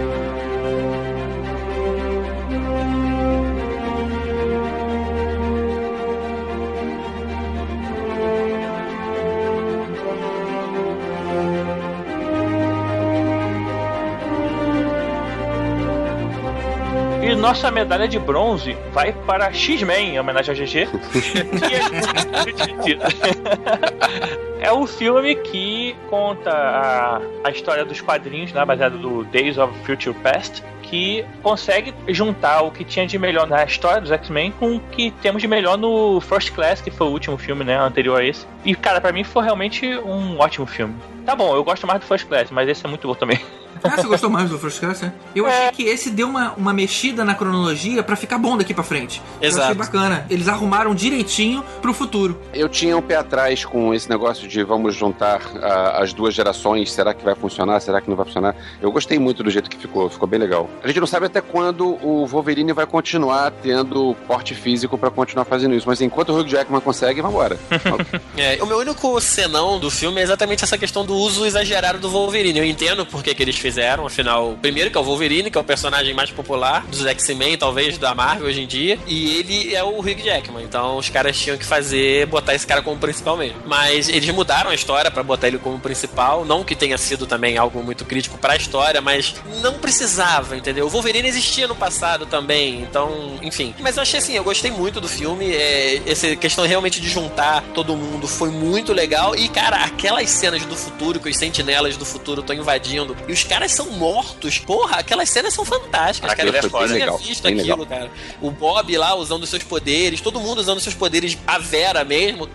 nossa medalha de bronze vai para X-Men, em homenagem ao GG. é o filme que conta a, a história dos quadrinhos, né, baseado do Days of Future Past, que consegue juntar o que tinha de melhor na história dos X-Men com o que temos de melhor no First Class, que foi o último filme, né, anterior a esse. E, cara, pra mim foi realmente um ótimo filme. Tá bom, eu gosto mais do First Class, mas esse é muito bom também. Ah, você gostou mais do First Class, né? Eu achei que esse deu uma, uma mexida na cronologia pra ficar bom daqui pra frente. Eu achei Exato. bacana. Eles arrumaram direitinho pro futuro. Eu tinha um pé atrás com esse negócio de vamos juntar ah, as duas gerações, será que vai funcionar, será que não vai funcionar? Eu gostei muito do jeito que ficou, ficou bem legal. A gente não sabe até quando o Wolverine vai continuar tendo porte físico pra continuar fazendo isso, mas enquanto o Hugh Jackman consegue, vambora. É, o meu único senão do filme é exatamente essa questão do uso exagerado do Wolverine. Eu entendo por que, que eles fizeram, afinal, primeiro que é o Wolverine, que é o personagem mais popular dos X-Men, talvez, da Marvel hoje em dia, e ele é o Hugh Jackman. Então os caras tinham que fazer, botar esse cara como principal mesmo. Mas eles mudaram a história pra botar ele como principal, não que tenha sido também algo muito crítico pra história, mas não precisava, entendeu? O Wolverine existia no passado também, então, enfim. Mas eu achei assim, eu gostei muito do filme, é, essa questão realmente de juntar todo mundo foi muito legal. E, cara, aquelas cenas do futuro, que os sentinelas do futuro estão invadindo, e os caras são mortos, porra, aquelas cenas são fantásticas, Aquilo cara. Eu nunca tinha legal, visto aquilo, legal. cara. O Bob lá usando seus poderes, todo mundo usando seus poderes, a Vera mesmo.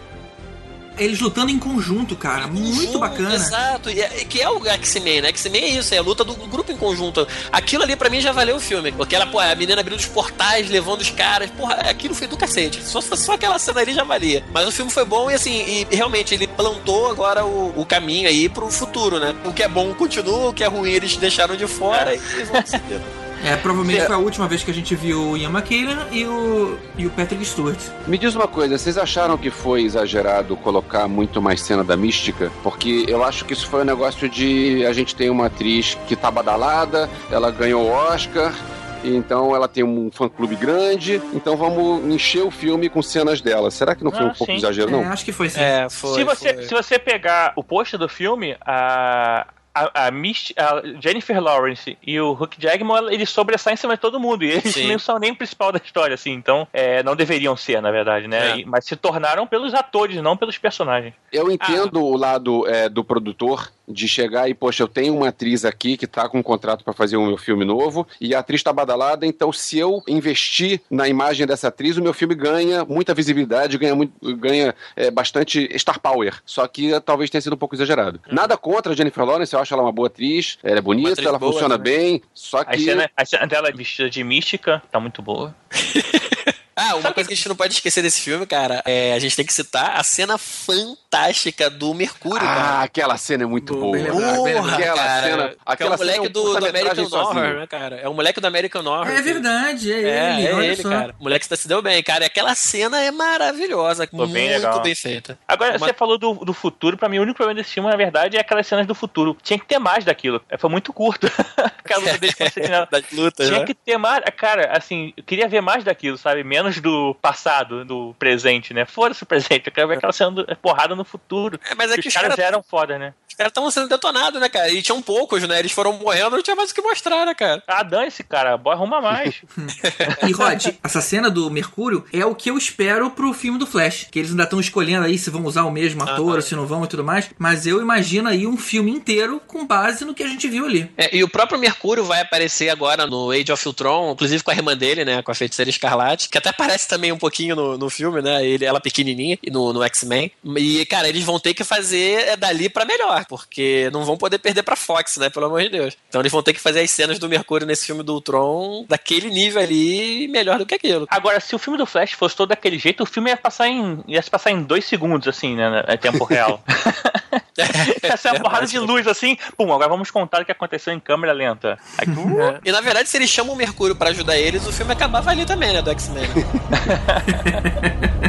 Eles lutando em conjunto, cara. Muito Junto, bacana. Exato, e é- que é o X-Men, né? X-Men é isso, é a luta do grupo em conjunto. Aquilo ali pra mim já valeu o filme. Porque ela, pô, a menina abrindo os portais, levando os caras, porra, aquilo foi do cacete. Só, só aquela cena ali já valia. Mas o filme foi bom e assim, e realmente ele plantou agora o, o caminho aí pro futuro, né? O que é bom continua, o que é ruim eles deixaram de fora e vão seguir. É, provavelmente É. foi a última vez que a gente viu o Ian McKellen e o, e o Patrick Stewart. Me diz uma coisa, vocês acharam que foi exagerado colocar muito mais cena da mística? Porque eu acho que isso foi um negócio de a gente tem uma atriz que tá badalada, ela ganhou o Oscar. Então ela tem um fã-clube grande, então vamos encher o filme com cenas dela. Será que não foi Ah, um pouco sim. exagero, não? É, acho que foi sim. É, foi. se, você, foi. se você pegar o pôster do filme, a, a, a, Mist- a Jennifer Lawrence e o Hugh Jackman, eles sobressaem em cima de todo mundo. E eles Sim. nem são nem o principal da história, assim. Então, é, não deveriam ser, na verdade, né? É. E- mas se tornaram pelos atores, não pelos personagens. Eu entendo o lado é, do produtor de chegar e, poxa, eu tenho uma atriz aqui que tá com um contrato pra fazer o meu filme novo e a atriz tá badalada, então se eu investir na imagem dessa atriz, o meu filme ganha muita visibilidade, ganha, muito, ganha é, bastante star power. Só que eh, talvez tenha sido um pouco exagerado. Nada contra a Jennifer Lawrence, eu acho ela uma boa atriz, ela é bonita, atriz ela boa funciona também. bem, só A que... cena, a cena dela vestida de mística tá muito boa. Ah, uma coisa que a gente não pode esquecer desse filme, cara, é a gente tem que citar a cena fantástica do Mercúrio, Ah, cara. aquela cena é muito Boa, boa. Porra, Aquela cara, cena- que aquela é o moleque cena é um do, do American Horror, né, cara? É o moleque do American Horror. É verdade, é, É, ele. é olha ele, só. cara. O moleque se deu bem, cara. E aquela cena é maravilhosa. Ficou muito bem legal. bem feita. Agora, Uma- você falou do, do futuro, pra mim o único problema desse filme, na verdade, é aquelas cenas do futuro. Tinha que ter mais daquilo. É, Foi muito curto. Aquela luta com a sentinela. das lutas, Tinha né? que ter mais. Cara, assim, eu queria ver mais daquilo, sabe? Menos do passado, do presente, né? Foda-se o presente. Eu quero ver aquela cena do, porrada no futuro. É, mas é Que que os caras caras eram foda, né? os caras estavam sendo detonados, né, cara? E tinham poucos, né? Eles foram morrendo, não tinha mais o que mostrar, né, cara? Ah, dane-se, cara. Boy, arruma mais. E Rod, essa cena do Mercúrio é o que eu espero pro filme do Flash. Que eles ainda estão escolhendo aí se vão usar o mesmo ator ou se não vão e tudo mais. Mas eu imagino aí um filme inteiro com base no que a gente viu ali. É, e o próprio Mercúrio vai aparecer agora no Age of Ultron, inclusive com a irmã dele, né? Com a feiticeira escarlate, que até aparece também um pouquinho no, no filme, né? Ele, ela pequenininha, no, no X-Men. E, cara, eles vão ter que fazer é, dali pra melhor, porque não vão poder perder pra Fox, né? Pelo amor de Deus. Então eles vão ter que fazer as cenas do Mercúrio nesse filme do Ultron daquele nível ali, melhor do que aquilo. Agora, se o filme do Flash fosse todo daquele jeito, o filme ia passar em. ia se passar em dois segundos, assim, né? Em tempo real. ia ser uma porrada de luz assim. Pum, agora vamos contar o que aconteceu em câmera lenta. Aí, uh, E na verdade, se eles chamam o Mercúrio pra ajudar eles, o filme acabava ali também, né? Do X-Men.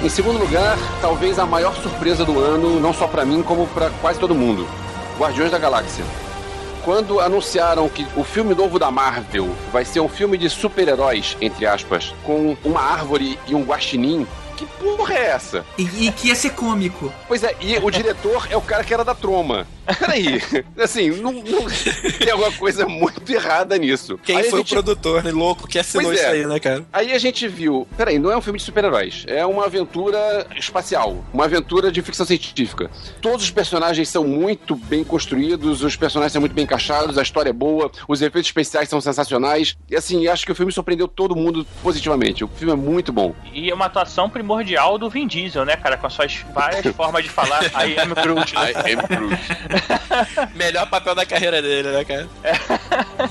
Em segundo lugar, talvez a maior surpresa do ano, não só pra mim, como pra quase todo mundo: Guardiões da Galáxia. Quando anunciaram que o filme novo da Marvel vai ser um filme de super-heróis, entre aspas, com uma árvore e um guaxinim, que porra é essa? E, e que ia ser cômico. Pois é, e o diretor é o cara que era da Troma. Peraí, assim, não, não- tem alguma coisa muito errada nisso. Quem Aí foi gente- o produtor né, louco que assinou Pois é. isso aí, né, cara? Aí a gente viu, peraí, não é um filme de super-heróis, é uma aventura espacial, uma aventura de ficção científica. Todos os personagens são muito bem construídos, os personagens são muito bem encaixados, a história é boa, os efeitos especiais são sensacionais. E assim, acho que o filme surpreendeu todo mundo positivamente. O filme é muito bom. E é uma atuação primordial do Vin Diesel, né, cara? Com as suas várias formas de falar I am Groot, né? I am Groot. Melhor papel da carreira dele, né, cara?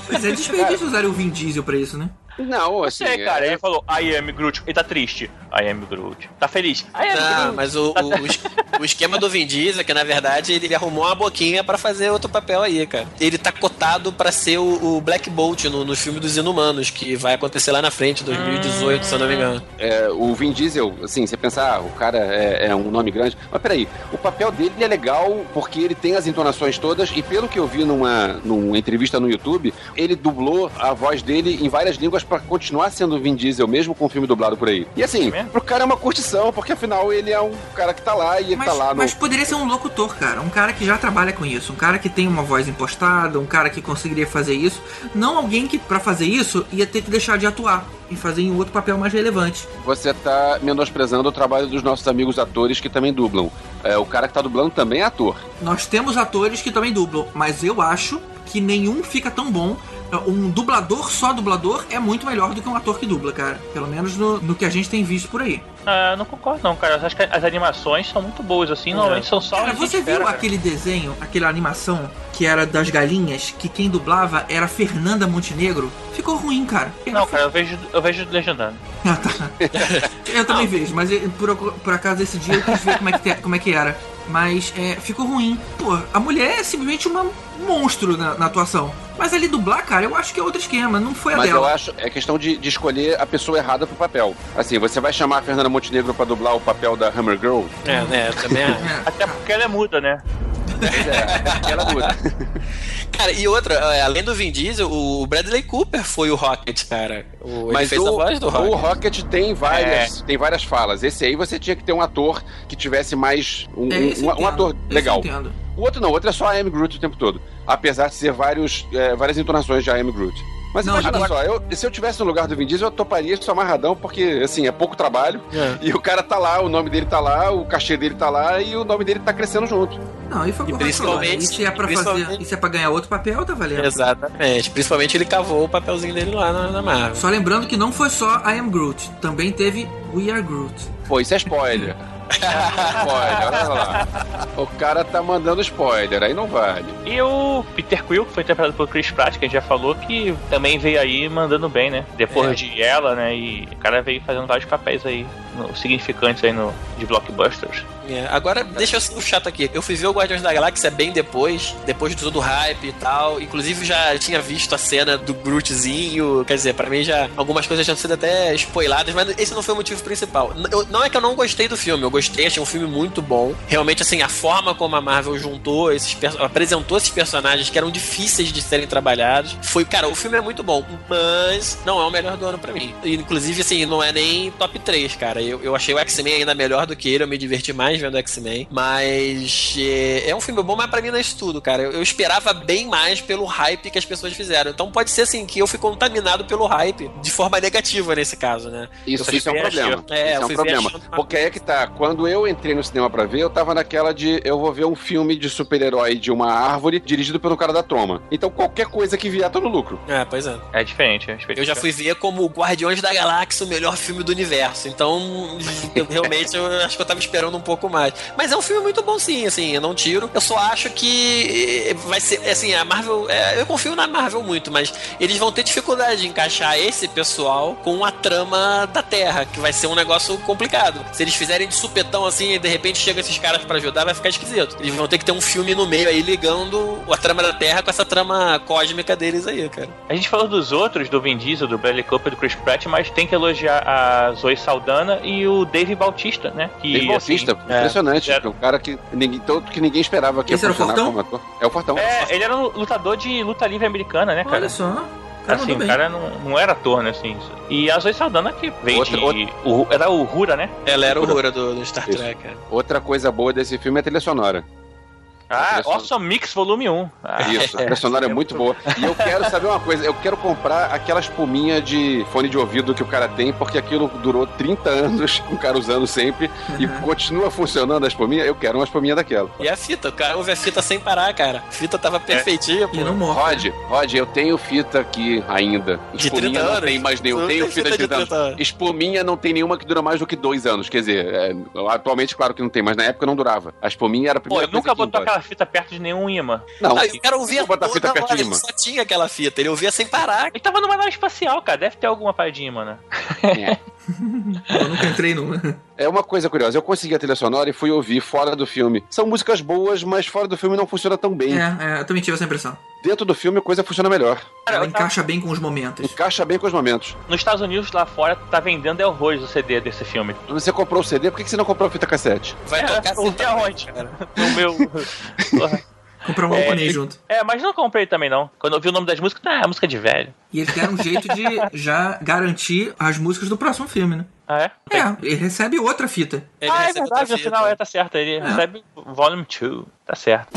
Pois é, desperdício usarem o Vin Diesel pra isso, né? Não, assim. É, cara, é- ele falou I am Groot. Ele tá triste. I am Groot. Tá feliz. I am Não, Groot. mas o, o, o o esquema do Vin Diesel é que, na verdade, ele, arrumou uma boquinha pra fazer outro papel aí, cara. Ele tá cotado pra ser o, o Black Bolt no, no filme dos Inumanos, que vai acontecer lá na frente, 2018, se eu não me engano. é, o Vin Diesel, assim, você pensar, ah, o cara é, é um nome grande. Mas peraí, o papel dele é legal porque ele tem as entonações todas e pelo que eu vi numa, numa entrevista no YouTube, ele dublou a voz dele em várias línguas pra continuar sendo o Vin Diesel, mesmo com o filme dublado por aí. E assim, É pro cara é uma curtição, porque afinal ele é um cara que tá lá e ele Mas, tá lá no. mas poderia ser um locutor, cara. Um cara que já trabalha com isso. Um cara que tem uma voz impostada, um cara que conseguiria fazer isso. Não alguém que, pra fazer isso, ia ter que deixar de atuar e fazer em outro papel mais relevante. Você tá menosprezando o trabalho dos nossos amigos atores que também dublam. É, o cara que tá dublando também é ator. Nós temos atores que também dublam, mas eu acho que nenhum fica tão bom. Um dublador, só dublador, é muito melhor do que um ator que dubla, cara. Pelo menos no, no que a gente tem visto por aí. Ah, não concordo não, cara. Eu acho que as animações são muito boas, assim. Normalmente são só... Cara, você espera, viu cara. aquele desenho, aquela animação que era das galinhas, que quem dublava era Fernanda Montenegro? Ficou ruim, cara. Não, cara, eu vejo, eu vejo legendando. Ah, tá. Eu também vejo, mas por, por acaso esse dia eu quis ver como é que, como é que era. Mas é, ficou ruim. Pô, a mulher é simplesmente um monstro na, na atuação. Mas ali dublar, cara, eu acho que é outro esquema, não foi a Mas eu dela. acho é questão de, de escolher a pessoa errada pro papel. Assim, você vai chamar a Fernanda Montenegro pra dublar o papel da Hammer Girl? É, né, também é. É, Até porque ela é muda, né? É, ela muda. Cara, e outra, é, além do Vin Diesel, o Bradley Cooper foi o Rocket, cara. O, ele Mas fez o, a voz do Rocket. o Rocket tem várias, tem várias falas. Esse aí você tinha que ter um ator que tivesse mais. Um, é, um, eu um ator eu legal. entendo. O outro não, o outro é só I Am Groot o tempo todo. Apesar de ser vários, é, várias entonações de I Am Groot. Mas Não, imagina agora- só, eu, se eu tivesse no lugar do Vin Diesel, eu toparia isso amarradão, porque, assim, é pouco trabalho. É. E o cara tá lá, o nome dele tá lá, o cachê dele tá lá e o nome dele tá crescendo junto. Não, e foi E por principalmente- se é pra fazer. principalmente- E se é pra ganhar outro papel, tá valendo. Exatamente. Principalmente ele cavou o papelzinho dele lá na, na Marvel. Só lembrando que não foi só I Am Groot, também teve We Are Groot. Pô, isso é spoiler. spoiler, olha lá. O cara tá mandando spoiler, aí não vale. E o Peter Quill, que foi interpretado por Chris Pratt, que a gente já falou, que também veio aí mandando bem, né? Depois É. de ela, né? E o cara veio fazendo vários papéis aí, no- significantes aí no, de blockbusters. É, agora, deixa eu ser chato aqui. Eu fui ver o Guardiões da Galáxia bem depois, depois de todo o hype e tal. Inclusive, já tinha visto a cena do Grootzinho. Quer dizer, pra mim já algumas coisas já tinham sido até spoiladas, mas esse não foi o motivo principal. Eu- não é que eu não gostei do filme, eu gostei, achei um filme muito bom. Realmente, assim, a forma como a Marvel juntou esses apresentou esses personagens que eram difíceis de serem trabalhados. Foi, cara, o filme é muito bom, mas não é o melhor do ano pra mim. Inclusive, assim, não é nem top 3, cara. Eu, eu achei o X-Men ainda melhor do que ele, eu me diverti mais vendo X-Men. Mas é, é um filme bom, mas pra mim não é isso tudo, cara. Eu, eu esperava bem mais pelo hype que as pessoas fizeram. Então pode ser assim que eu fui contaminado pelo hype de forma negativa nesse caso, né? Isso, isso é um problema. achando- é, isso eu é um problema. achando Porque aí é que tá. Quando eu entrei no cinema pra ver, eu tava naquela de eu vou ver um filme de super-herói de uma árvore dirigido pelo cara da Troma. Então qualquer coisa que vier tá no lucro. É, pois é. É diferente, é diferente. Eu já fui ver como Guardiões da Galáxia o melhor filme do universo. Então, eu, realmente, eu acho que eu tava esperando um pouco mais. Mas é um filme muito bom, sim, assim, eu não tiro. Eu só acho que eh, vai ser, assim, a Marvel. é, eu confio na Marvel muito, mas eles vão ter dificuldade de encaixar esse pessoal com a trama da Terra, que vai ser um negócio complicado. Se eles fizerem de supetão assim e de repente chegam esses caras pra ajudar, vai ficar esquisito. Eles vão ter que ter um filme no meio aí ligando a trama da Terra com essa trama cósmica deles aí, cara. A gente falou dos outros, do Vin Diesel, do Bradley Cooper, do Chris Pratt, mas tem que elogiar a Zoe Saldana e o Dave Bautista, né? Que, Dave Bautista, assim, é, impressionante. é. Um cara que ninguém, tanto que ninguém esperava que Esse era o funcionar Fortão? como ator. É o Fortão. É, ele era um lutador de luta livre americana, né, cara? Olha só. O cara assim, o cara não, não era ator, né, assim. E a Zoe Saldana que veio Outra- de... outra- o- era o Hura, né? Ela era o Hura do, do Star Isso. Trek, cara. Outra coisa boa desse filme é a trilha sonora. Ah, Awesome Mix Volume 1. Ah, Isso, a trilha sonora é muito boa. E eu quero saber uma coisa, eu quero comprar aquela espuminha de fone de ouvido que o cara tem, porque aquilo durou 30 anos, o cara usando sempre, e continua funcionando a espuminha, eu quero uma espuminha daquela. E a fita, o cara ouve a fita sem parar, cara. A fita tava perfeitinha, pô. E não morre. Rod, Rod, eu tenho fita aqui ainda. De 30 Espuminha não anos? tem mais nenhum. Não Tenho tem fita de 30 anos. anos. Espuminha não tem nenhuma que dura mais do que dois anos. Quer dizer, é, atualmente, claro que não tem, mas na época não durava. A espuminha era a Pô, primeira nunca coisa que ia botou embora. Aquela fita perto de nenhum imã. Não, Aí o cara ouvia Vou botar a fita toda perto hora, de ele imã. só tinha aquela fita, ele ouvia sem parar. Ele tava numa nave espacial, cara. Deve ter alguma paradinha, mano. é. Eu nunca entrei numa. É uma coisa curiosa, eu consegui a trilha sonora e fui ouvir fora do filme. São músicas boas, mas fora do filme não funciona tão bem. É, é, eu também tive essa impressão. Dentro do filme a coisa funciona melhor. Ela encaixa bem com os momentos. Encaixa bem com os momentos. Nos Estados Unidos, lá fora, tá vendendo é horrores o CD desse filme. Você comprou o CD, por que que você não comprou a fita cassete? Vai É, tocar fita. aonde? No meu. Comprar um É, e- junto. é, mas não comprei também, não. Quando eu vi o nome das músicas, ah, é música de velho. E eles deram um jeito de já garantir as músicas do próximo filme, né? Ah, é? É, ele recebe outra fita. Ele ah, é verdade, no final é, tá certo. Ele recebe Volume 2, tá certo.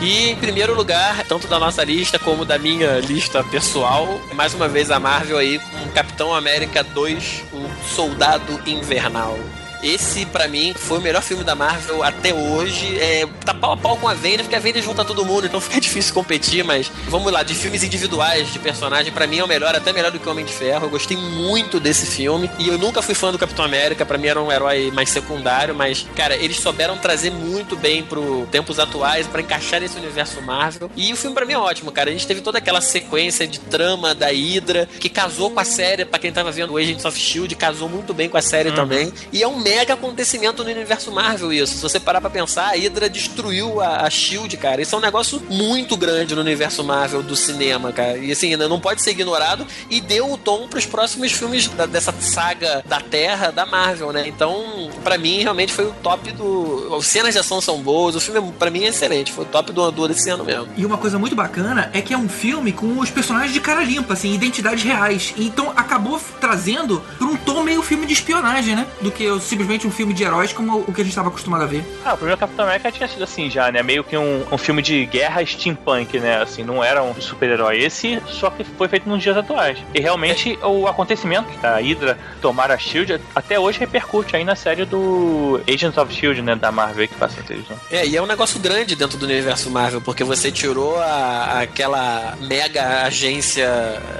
E em primeiro lugar, tanto da nossa lista como da minha lista pessoal, mais uma vez a Marvel aí com Capitão América 2, o Soldado Invernal. Esse, pra mim, foi o melhor filme da Marvel até hoje. É, tá pau a pau com a Avengers, porque a Avengers junta todo mundo, então fica difícil competir, mas vamos lá, de filmes individuais, de personagem, pra mim é o melhor, até melhor do que o Homem de Ferro. Eu gostei muito desse filme, e eu nunca fui fã do Capitão América, pra mim era um herói mais secundário, mas, cara, eles souberam trazer muito bem pro tempos atuais, pra encaixar nesse universo Marvel. E o filme pra mim é ótimo, cara. A gente teve toda aquela sequência de trama da Hydra, que casou com a série, pra quem tava vendo o Agents of S.H.I.E.L.D., casou muito bem com a série também. E é um mega acontecimento no universo Marvel isso. Se você parar pra pensar, a Hydra destruiu a, a S.H.I.E.L.D., cara. Isso é um negócio muito grande no universo Marvel do cinema, cara. E assim, ainda não pode ser ignorado e deu o tom pros próximos filmes da- dessa saga da Terra da Marvel, né? Então, pra mim, realmente foi o top do... As cenas de ação são boas, o filme, pra mim, é excelente. Foi o top do, do desse ano mesmo. E uma coisa muito bacana é que é um filme com os personagens de cara limpa, assim, identidades reais. Então acabou trazendo pra um tom meio filme de espionagem, né? Do que simplesmente um filme de heróis como o que a gente estava acostumado a ver. Ah, o primeiro Capitão América tinha sido assim já, né? Meio que um, um filme de guerra steampunk, né? Assim, não era um super-herói. Esse só que foi feito nos dias atuais. E realmente o acontecimento da Hydra tomar a SHIELD até hoje repercute aí na série do Agents of SHIELD, né? Da Marvel que passa na televisão. É, e é um negócio grande dentro do universo Marvel, porque você tirou a- aquela mega agência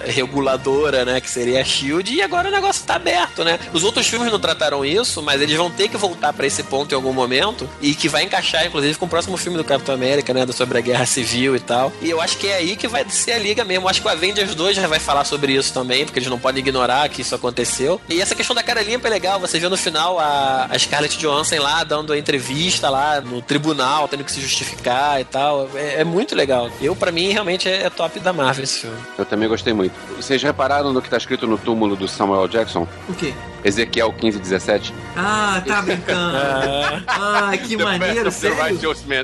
reguladora, né, que seria a SHIELD, e agora o negócio tá aberto, né? Os outros filmes não trataram isso, mas eles vão ter que voltar pra esse ponto em algum momento, e que vai encaixar, inclusive, com o próximo filme do Capitão América, né, sobre a Guerra Civil e tal. E eu acho que é aí que vai ser a liga mesmo. Acho que o Avengers 2 já vai falar sobre isso também, porque eles não podem ignorar que isso aconteceu. E essa questão da cara limpa é legal, você vê no final a, a Scarlett Johansson lá dando a entrevista lá no tribunal, tendo que se justificar e tal. É, é muito legal. Eu, pra mim, realmente é, é top da Marvel esse filme. Eu também gostei muito. Vocês repararam no que tá escrito no túmulo do Samuel Jackson? O quê? Ezequiel 1517? Ah, tá brincando. ah, que maneiro, sério.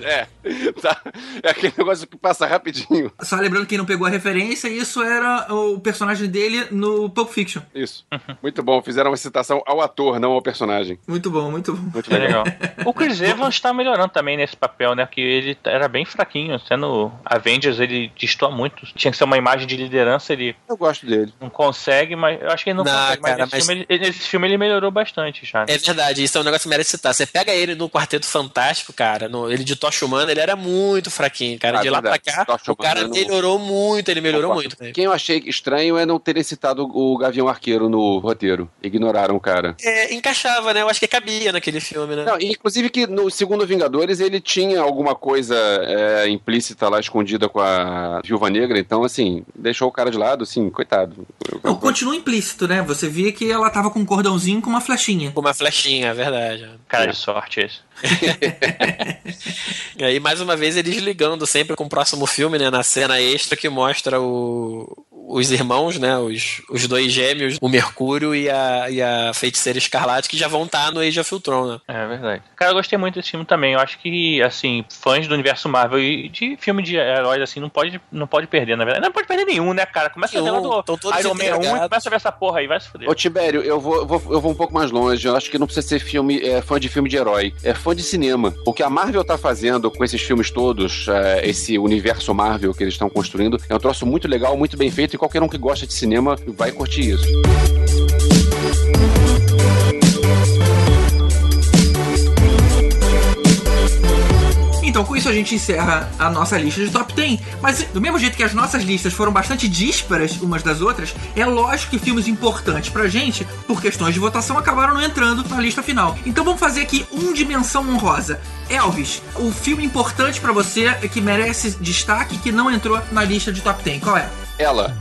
É. Tá. É aquele negócio que passa rapidinho. Só lembrando quem não pegou a referência, isso era o personagem dele no Pulp Fiction. Isso. Muito bom. Fizeram uma citação ao ator, não ao personagem. Muito bom, muito bom. Muito legal. legal. O Chris Evans tá melhorando também nesse papel, né? Que ele era bem fraquinho. Sendo Avengers, ele destoa muito. Tinha que ser uma imagem de liderança, ele Eu gosto dele. não consegue, mas eu acho que ele não, Não, consegue. Mas, cara, nesse, mas- Filme, ele, nesse filme ele melhorou bastante já. né? É verdade, isso é um negócio que merece citar. Você pega ele no Quarteto Fantástico, cara, no- ele de Tocha Humana, ele era muito fraquinho, cara. Ah, de lá verdade. pra cá, Tocha o cara melhorou muito, ele melhorou Concordo. muito. né? Quem eu achei estranho é não terem citado o Gavião Arqueiro no roteiro. Ignoraram o cara. É, encaixava, né? Eu acho que cabia naquele filme, né? Não, inclusive que no segundo Vingadores ele tinha alguma coisa é, implícita lá escondida com a Viúva Negra, então assim, deixou o cara de lado, assim, coitado. Não, continua implícito, né? Você via que ela tava com um cordãozinho com uma flechinha. Com uma flechinha, é verdade. Cara de sorte esse. E aí, mais uma vez, eles ligando sempre com o próximo filme, né? Na cena extra que mostra o, os irmãos, né? Os, os dois gêmeos, o Mercúrio e a, e a Feiticeira Escarlate, que já vão estar no Age of Ultron, né? É verdade. Cara, eu gostei muito desse filme também. Eu acho que, assim, fãs do universo Marvel e de filme de heróis, assim, não pode, não pode perder, na verdade. Não pode perder nenhum, né, cara? Começa a ver lá Nenhum, do todos Iron Man 1 e começa a ver essa porra aí, vai se fuder. Ô Tibério, eu vou, eu vou, eu vou um pouco mais longe. Eu acho que não precisa ser filme, é, fã de filme de herói. É fã de cinema. O que a Marvel tá fazendo com esses filmes todos, é, esse universo Marvel que eles estão construindo, é um troço muito legal, muito bem feito, e qualquer um que gosta de cinema vai curtir isso. Então, com isso a gente encerra a nossa lista de top 10. Mas do mesmo jeito que as nossas listas foram bastante dísparas umas das outras, é lógico que filmes importantes pra gente, por questões de votação, acabaram não entrando na lista final. Então vamos fazer aqui um dimensão honrosa. Elvis, o filme importante pra você que merece destaque que não entrou na lista de top 10, qual é? Ela,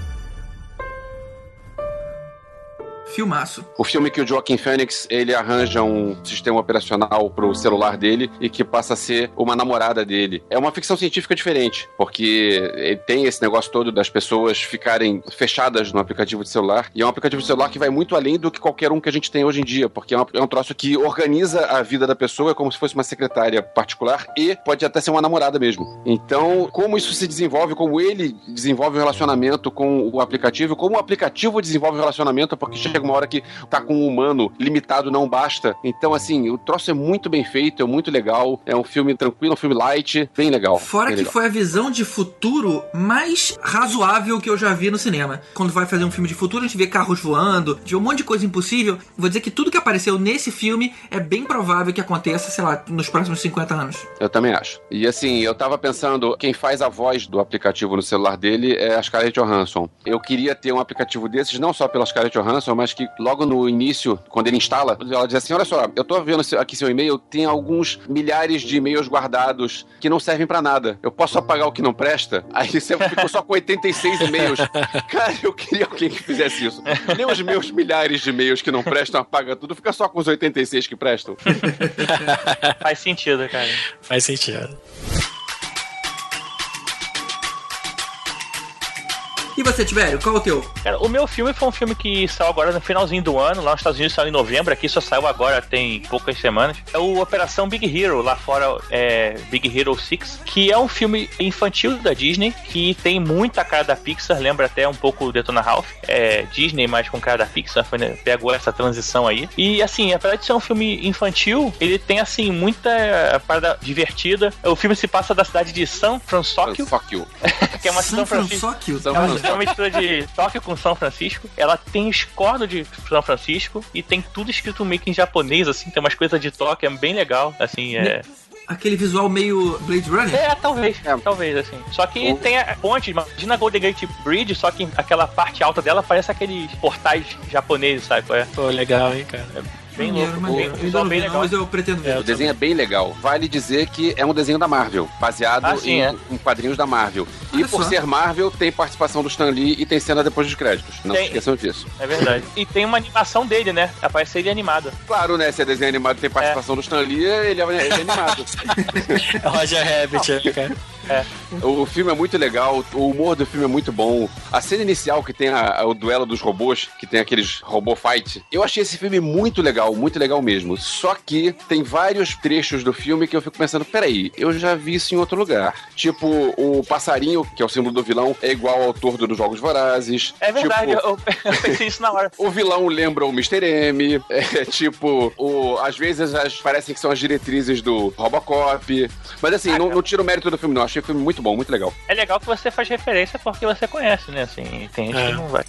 Filmaço. O filme que o Joaquin Phoenix ele arranja um sistema operacional pro celular dele e que passa a ser uma namorada dele. É uma ficção científica diferente, porque ele tem esse negócio todo das pessoas ficarem fechadas no aplicativo de celular. E é um aplicativo de celular que vai muito além do que qualquer um que a gente tem hoje em dia, porque é, uma- é um troço que organiza a vida da pessoa como se fosse uma secretária particular e pode até ser uma namorada mesmo. Então, como isso se desenvolve, como ele desenvolve um relacionamento com o aplicativo, como o aplicativo desenvolve um relacionamento, porque chega uma hora que tá com um humano limitado não basta. Então, assim, o troço é muito bem feito, é muito legal, é um filme tranquilo, um filme light, bem legal. Fora bem que legal. foi a visão de futuro mais razoável que eu já vi no cinema. Quando vai fazer um filme de futuro, a gente vê carros voando, de um monte de coisa impossível. Vou dizer que tudo que apareceu nesse filme é bem provável que aconteça, sei lá, nos próximos 50 anos. Eu também acho. E assim, eu tava pensando, quem faz a voz do aplicativo no celular dele é a Scarlett Johansson. Eu queria ter um aplicativo desses, não só pela Scarlett Johansson, mas que logo no início, quando ele instala, ela diz assim: olha só, eu tô vendo aqui seu e-mail, tem alguns milhares de e-mails guardados que não servem pra nada. Eu posso apagar o que não presta? Aí você ficou só com 86 e-mails. Cara, eu queria alguém que fizesse isso. Nem os meus milhares de e-mails que não prestam, apaga tudo, fica só com os 86 que prestam. Faz sentido, cara. Faz sentido. E você, Tibério, qual é o teu? Cara, o meu filme foi um filme que saiu agora no finalzinho do ano, lá nos Estados Unidos saiu em novembro, aqui só saiu agora, tem poucas semanas. É o Operação Big Hero, lá fora é Big Hero 6, que é um filme infantil da Disney, que tem muita cara da Pixar, lembra até um pouco o Detona Ralph. É Disney, mas com cara da Pixar, foi, né, pegou essa transição aí. E assim, apesar de ser um filme infantil, ele tem assim muita parada divertida. O filme se passa da cidade de San Francisco, que é uma São São Francisco. Francisco. São É uma. É uma mistura de Tóquio com São Francisco. Ela tem os cornos de São Francisco e tem tudo escrito meio que em japonês, assim. Tem umas coisas de Tóquio, é bem legal. Assim, é. Aquele visual meio Blade Runner? É, talvez. É. Talvez, assim. Só que tem a ponte, imagina a Golden Gate Bridge, só que aquela parte alta dela parece aqueles portais japoneses, sabe? É Pô, legal, hein, cara. Bem louco, maneiro. bem, ainda não bem legal. mas eu pretendo ver. O desenho é bem legal. Vale dizer que é um desenho da Marvel, baseado Ah, sim, em, é. em quadrinhos da Marvel. E Olha por só. ser Marvel, tem participação do Stan Lee e tem cena depois dos créditos. Não Tem. se esqueçam disso. É verdade. E tem uma animação dele, né? Aparece ele animado. Claro, né? Se é desenho animado e tem participação do Stan Lee, ele é, ele é animado. É Roger Rabbit, né, cara. o filme é muito legal, o humor do filme é muito bom. A cena inicial que tem a- a- o duelo dos robôs, que tem aqueles robô fight, eu achei esse filme muito legal, muito legal mesmo. Só que tem vários trechos do filme que eu fico pensando, peraí, eu já vi isso em outro lugar. Tipo, o passarinho, que é o símbolo do vilão, é igual ao tordo dos Jogos Vorazes. É verdade, Tipo, eu, eu pensei isso na hora. O vilão lembra o Mr. M. É tipo, o, às vezes as, parecem que são as diretrizes do Robocop. Mas assim, não, não tira o mérito do filme, não. Achei o filme muito bom, muito legal. É legal que você faz referência porque você conhece, né? Assim, tem gente É. que não vai.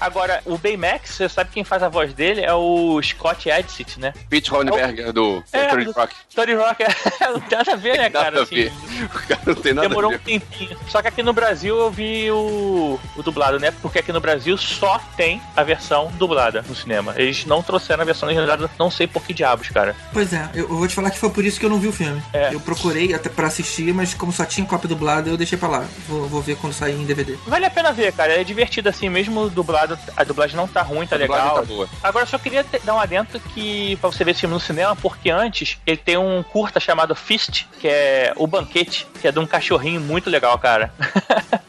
Agora, o Baymax, você sabe quem faz a voz dele? É o Scott Adsit, né? Pete Hohenberger do É, Tony Rock. Tony Rock é... não tem nada a ver, né, cara? Nada a Assim, ver. O cara não tem nada Demorou a um ver. tempinho. Só que aqui no Brasil eu vi o, o dublado, né? Porque aqui no Brasil só tem a versão dublada no cinema. Eles não trouxeram a versão legendada, não sei por que diabos, cara. Pois é, eu, eu vou te falar que foi por isso que eu não vi o filme. É. Eu procurei até pra assistir, mas como só tinha cópia dublada, eu deixei pra lá. Vou, vou ver quando sair em DVD. Vale a pena ver, cara. É divertido assim, mesmo dublado. A dublagem não tá ruim, tá A legal. tá boa. Agora, eu só queria te- dar um adendo que pra você ver esse filme no cinema, porque antes ele tem um curta chamado Fist, que é o banquete, que é de um cachorrinho muito legal, cara.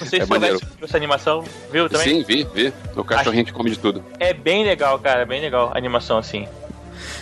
Não sei É se maneiro. você viu essa animação, viu também? Sim, vi, vi. O cachorrinho que come de tudo. É bem legal, cara, bem legal a animação assim.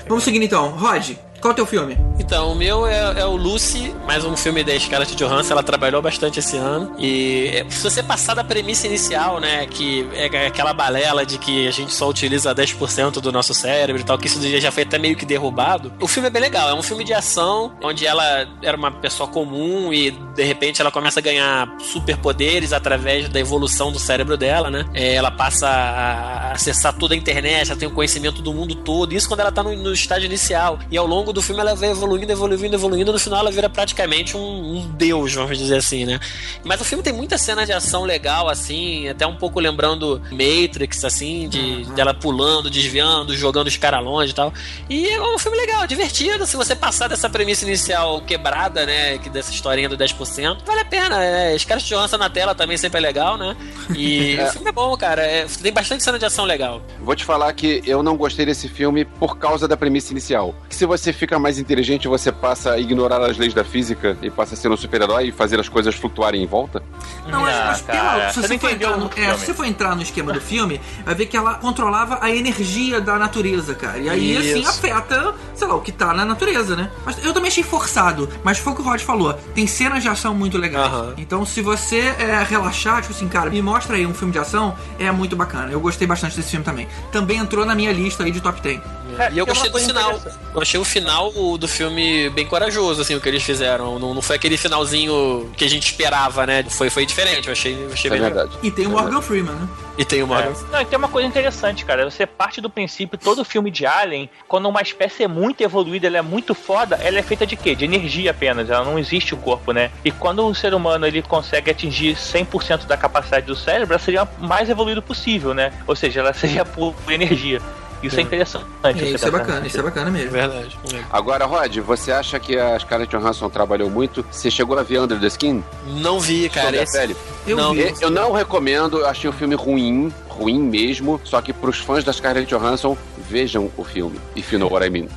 Vamos seguindo então. Rod, qual é o teu filme? Então, o meu é, é o Lucy, mais um filme da Scarlett Johansson. Ela trabalhou bastante esse ano. E é, se você passar da premissa inicial, né, que é aquela balela de que a gente só utiliza 10% do nosso cérebro e tal, que isso já foi até meio que derrubado, o filme é bem legal. É um filme de ação, onde ela era uma pessoa comum e de repente ela começa a ganhar superpoderes através da evolução do cérebro dela, né? É, ela passa a acessar toda a internet, ela tem o conhecimento do mundo todo. Isso quando ela tá no, no estágio inicial. E ao longo do filme ela vai evoluindo, evoluindo, evoluindo. No final ela vira praticamente um, um deus, vamos dizer assim, né? Mas o filme tem muita cena de ação legal, assim, até um pouco lembrando Matrix, assim, de dela pulando, desviando, jogando os caras longe e tal. E é um filme legal, divertido. Se você passar dessa premissa inicial quebrada, né? Que dessa historinha do 10%, vale a pena. É, os caras de na tela também sempre é legal, né? E o filme é bom, cara. É, tem bastante cena de ação legal. Vou te falar que eu não gostei desse filme por causa da premissa inicial. Que se você fica mais inteligente, você passa a ignorar as leis da física e passa a ser um super-herói e fazer as coisas flutuarem em volta. Não, mas, Ah, mas pela- cara, se, você for entendeu entrar no, é, se você for entrar no esquema do filme, vai ver que ela controlava a energia da natureza, cara. E aí, assim, Isso. afeta, sei lá, o que tá na natureza, né? Mas eu também achei forçado. Mas foi o que o Rod falou. Tem cenas de ação muito legais. Aham. Então, se você é, relaxar, tipo assim, cara, me mostra aí um filme de ação, é muito bacana. Eu gostei bastante desse filme também. Também entrou na minha lista aí de top 10. É, E eu gostei do final. Eu achei o final do filme bem corajoso, assim, o que eles fizeram. Não, não foi aquele finalzinho que a gente esperava, né? Foi, foi diferente. Eu achei, eu achei É bem legal. verdade. E tem o Morgan Freeman, né? E tem o Morgan. É. Não, e tem uma coisa interessante, cara. Você parte do princípio, todo filme de Alien, quando uma espécie é muito evoluída, ela é muito foda, ela é feita de quê? De energia apenas, ela não existe o corpo, né? E quando um ser humano ele consegue atingir 100% da capacidade do cérebro, ela seria o mais evoluído possível, né? Ou seja, ela seria por energia. Isso é, interessante. É, você isso é bacana, isso é bacana mesmo. Verdade. Agora, Rod, você acha que a Scarlett Johansson trabalhou muito? Você chegou a ver Under the Skin? Não vi, cara. Sobre a Esse... pele? Eu Não, vi. Eu não recomendo, eu achei o filme ruim, ruim mesmo. Só que pros fãs da Scarlett Johansson, vejam o filme. If you know what I mean.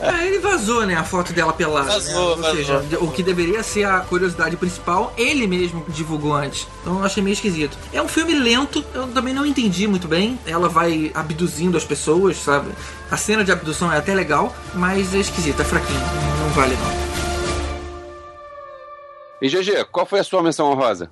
É, ele vazou, né, a foto dela pelada. Vazou, né? Ou seja, o que deveria ser a curiosidade principal, ele mesmo divulgou antes. Então eu achei meio esquisito. É um filme lento, eu também não entendi muito bem. Ela vai abduzindo as pessoas, sabe? A cena de abdução é até legal, mas é esquisito, é fraquinho. Não vale não. E GG, qual foi a sua menção honrosa?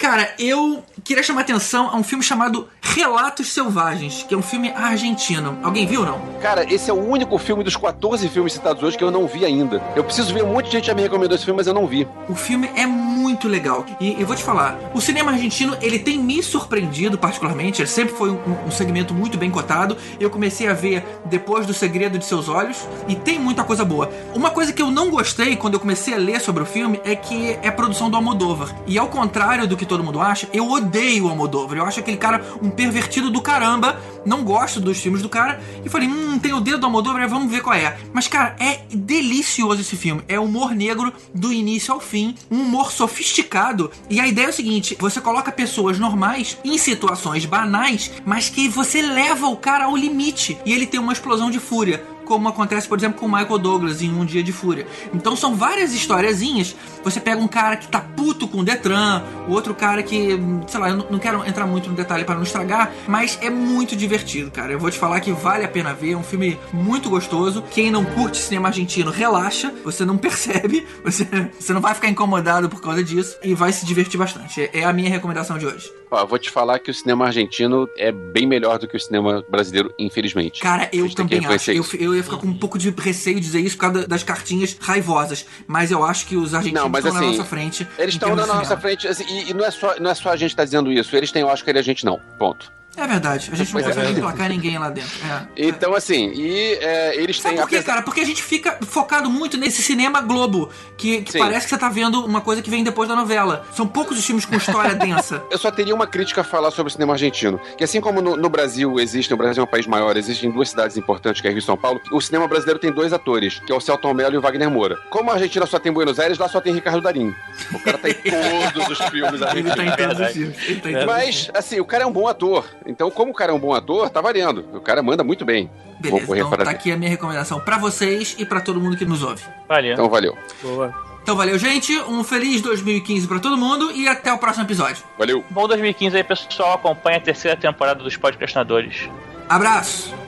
Cara, eu queria chamar atenção a um filme chamado Relatos Selvagens, que é um filme argentino. Alguém viu não? Cara, esse é o único filme dos 14 filmes citados hoje que eu não vi ainda. Eu preciso ver, um monte de gente já me recomendou esse filme, mas eu não vi. O filme é muito legal. E eu vou te falar, o cinema argentino, ele tem me surpreendido particularmente. Ele sempre foi um, um segmento muito bem cotado. Eu comecei a ver depois do Segredo de Seus Olhos e tem muita coisa boa. Uma coisa que eu não gostei quando eu comecei a ler sobre o filme é que é produção do Almodóvar. E ao contrário do que todo mundo acha, eu odeio o Almodóvar. Eu acho aquele cara um pervertido do caramba. Não gosto dos filmes do cara. E falei, hum, tem o dedo do Almodóvar, vamos ver qual é. Mas, cara, é delicioso esse filme. É humor negro do início ao fim. Um humor sofisticado. E a ideia é o seguinte: você coloca pessoas normais em situações banais, mas que você leva o cara ao limite. E ele tem uma explosão de fúria como acontece, por exemplo, com Michael Douglas em Um Dia de Fúria. Então são várias historiazinhas. Você pega um cara que tá puto com o Detran, o outro cara que, sei lá, eu não- não quero entrar muito no detalhe para não estragar, mas é muito divertido, cara. Eu vou te falar que vale a pena ver, é um filme muito gostoso. Quem não curte cinema argentino, relaxa, você não percebe, você, você não vai ficar incomodado por causa disso e vai se divertir bastante. É- É a minha recomendação de hoje. Ó, vou te falar que o cinema argentino é bem melhor do que o cinema brasileiro, infelizmente. Cara, eu também acho. Eu, eu ia ficar com um pouco de receio de dizer isso por causa da- das cartinhas raivosas. Mas eu acho que os argentinos Não, estão na assim, nossa frente. Eles estão na de nossa cinema. frente, assim, e, e não, é só, não é só a gente que tá dizendo isso. Eles têm Oscar e a gente não. Ponto. É verdade. A gente não Pois é. consegue emplacar ninguém lá dentro. É. Então, assim, e é, eles Sabe têm. por quê, cara? Porque a gente fica focado muito nesse cinema Globo, que, que parece que você tá vendo uma coisa que vem depois da novela. São poucos os filmes com história densa. Eu só teria uma crítica a falar sobre o cinema argentino. Que assim como no, no Brasil existe, o Brasil é um país maior, existem duas cidades importantes, que é Rio e São Paulo, o cinema brasileiro tem dois atores, que é o Celton Mello e o Wagner Moura. Como a Argentina só tem Buenos Aires, lá só tem Ricardo Darim. O cara tá em todos os filmes Ele tá em argentinos. todos os filmes. Ele tá Mas, assim, o cara é um bom ator. Então, como o cara é um bom ator, tá valendo. O cara manda muito bem. Vou Beleza, correr então para tá ver. aqui a minha recomendação pra vocês e pra todo mundo que nos ouve. Valeu. Então, valeu. Boa. Então valeu, gente. Um feliz 2015 pra todo mundo e até o próximo episódio. Valeu. Bom 2015 aí, pessoal. Acompanha a terceira temporada dos podcastinadores. Abraço.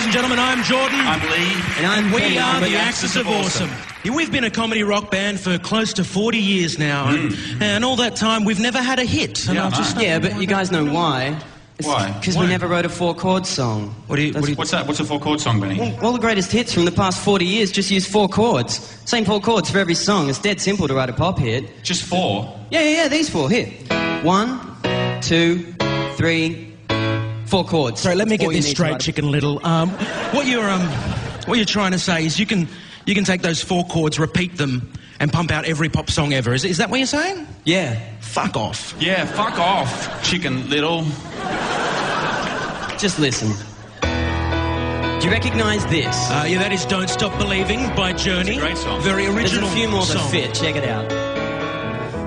Ladies and gentlemen. I'm Jordan. I'm Lee. And I'm we are the Axis of Awesome. Yeah, we've been a comedy rock band for close to 40 years now. And, hmm. and all that time, we've never had a hit. And I've just Yeah, but you guys know why. Why? Because we never wrote a four chord song. What do you, what do you, What's that? What's a four chord song, Benny? Well, all the greatest hits from the past 40 years just use four chords. Same four chords for every song. It's dead simple to write a pop hit. Just four. Yeah, yeah, yeah, these four. Here. One, two, three, four chords. Sorry, let me get this straight, Chicken Little. Um, what you're um, what you're trying to say is you can you can take those four chords, repeat them, and pump out every pop song ever. Is, is that what you're saying? Yeah. Fuck off. Yeah, fuck off, chicken little. Just listen. Do you recognize this? Uh, yeah, that is "Don't Stop Believing" by Journey. great song. Very original. There's original. a few more that fit. Check it out.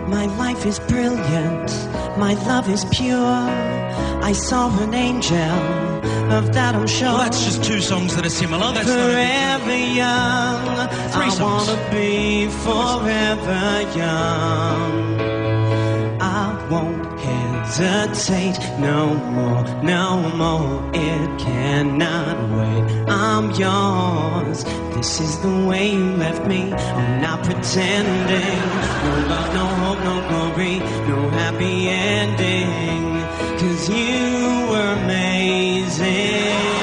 My life is brilliant. My love is pure. I saw an angel. Of that I'm sure. Well, that's just two songs that are similar. That's not a forever young. Three I songs. wanna be forever young. I won't hesitate no more, no more. It cannot wait. I'm yours. This is the way you left me. I'm not pretending. No love, no hope, no glory, no happy ending. Cause you were amazing.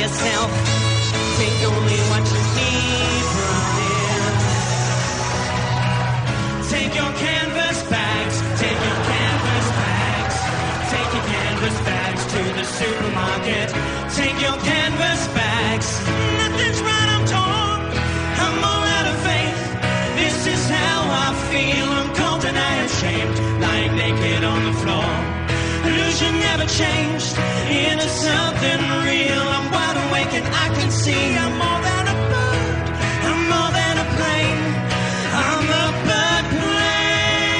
yourself. Take only what you need from him. Take your canvas bags, take your canvas bags. Take your canvas bags to the supermarket. Take your canvas bags. Nothing's right, I'm torn. I'm all out of faith. This is how I feel. I'm cold and I am shamed. Lying naked on the floor illusion never changed into something real. I'm and I can see I'm more than a bird. I'm more than a plane. I'm the bird plane.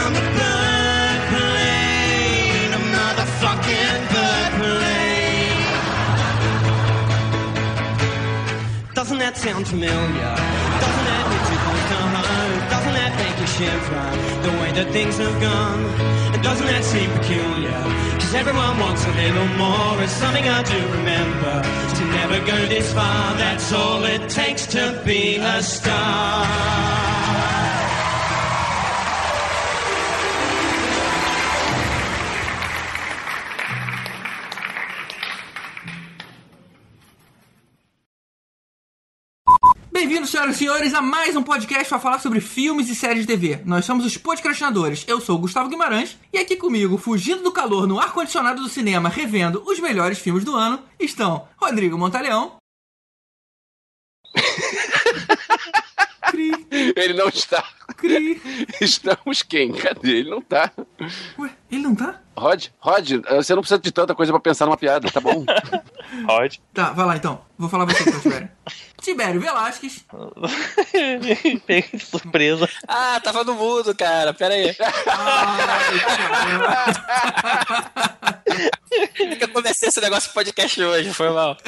I'm the bird plane. I'm not the fucking bird plane. Doesn't that sound familiar? Shiver? The way that things have gone. And doesn't that seem peculiar? Cause everyone wants a little more. It's something I do remember. To never go this far, that's all it takes to be a star. Senhoras e senhores, a mais um podcast para falar sobre filmes e séries de TV. Nós somos os podcastinadores. Eu sou o Gustavo Guimarães e aqui comigo, fugindo do calor no ar-condicionado do cinema, revendo os melhores filmes do ano, estão Rodrigo Montaleão. Cri, Ele não está. cri. Estamos quem? Cadê? Ele não tá. Ué, ele não tá? Rod, Rod, você não precisa de tanta coisa pra pensar numa piada, tá bom? Rod. Tá, vai lá então. Vou falar você então, Tibério Velasquez. Peguei de surpresa. Ah, tava no mudo, cara. Pera aí. Ai, é que eu comecei esse negócio podcast hoje, foi mal.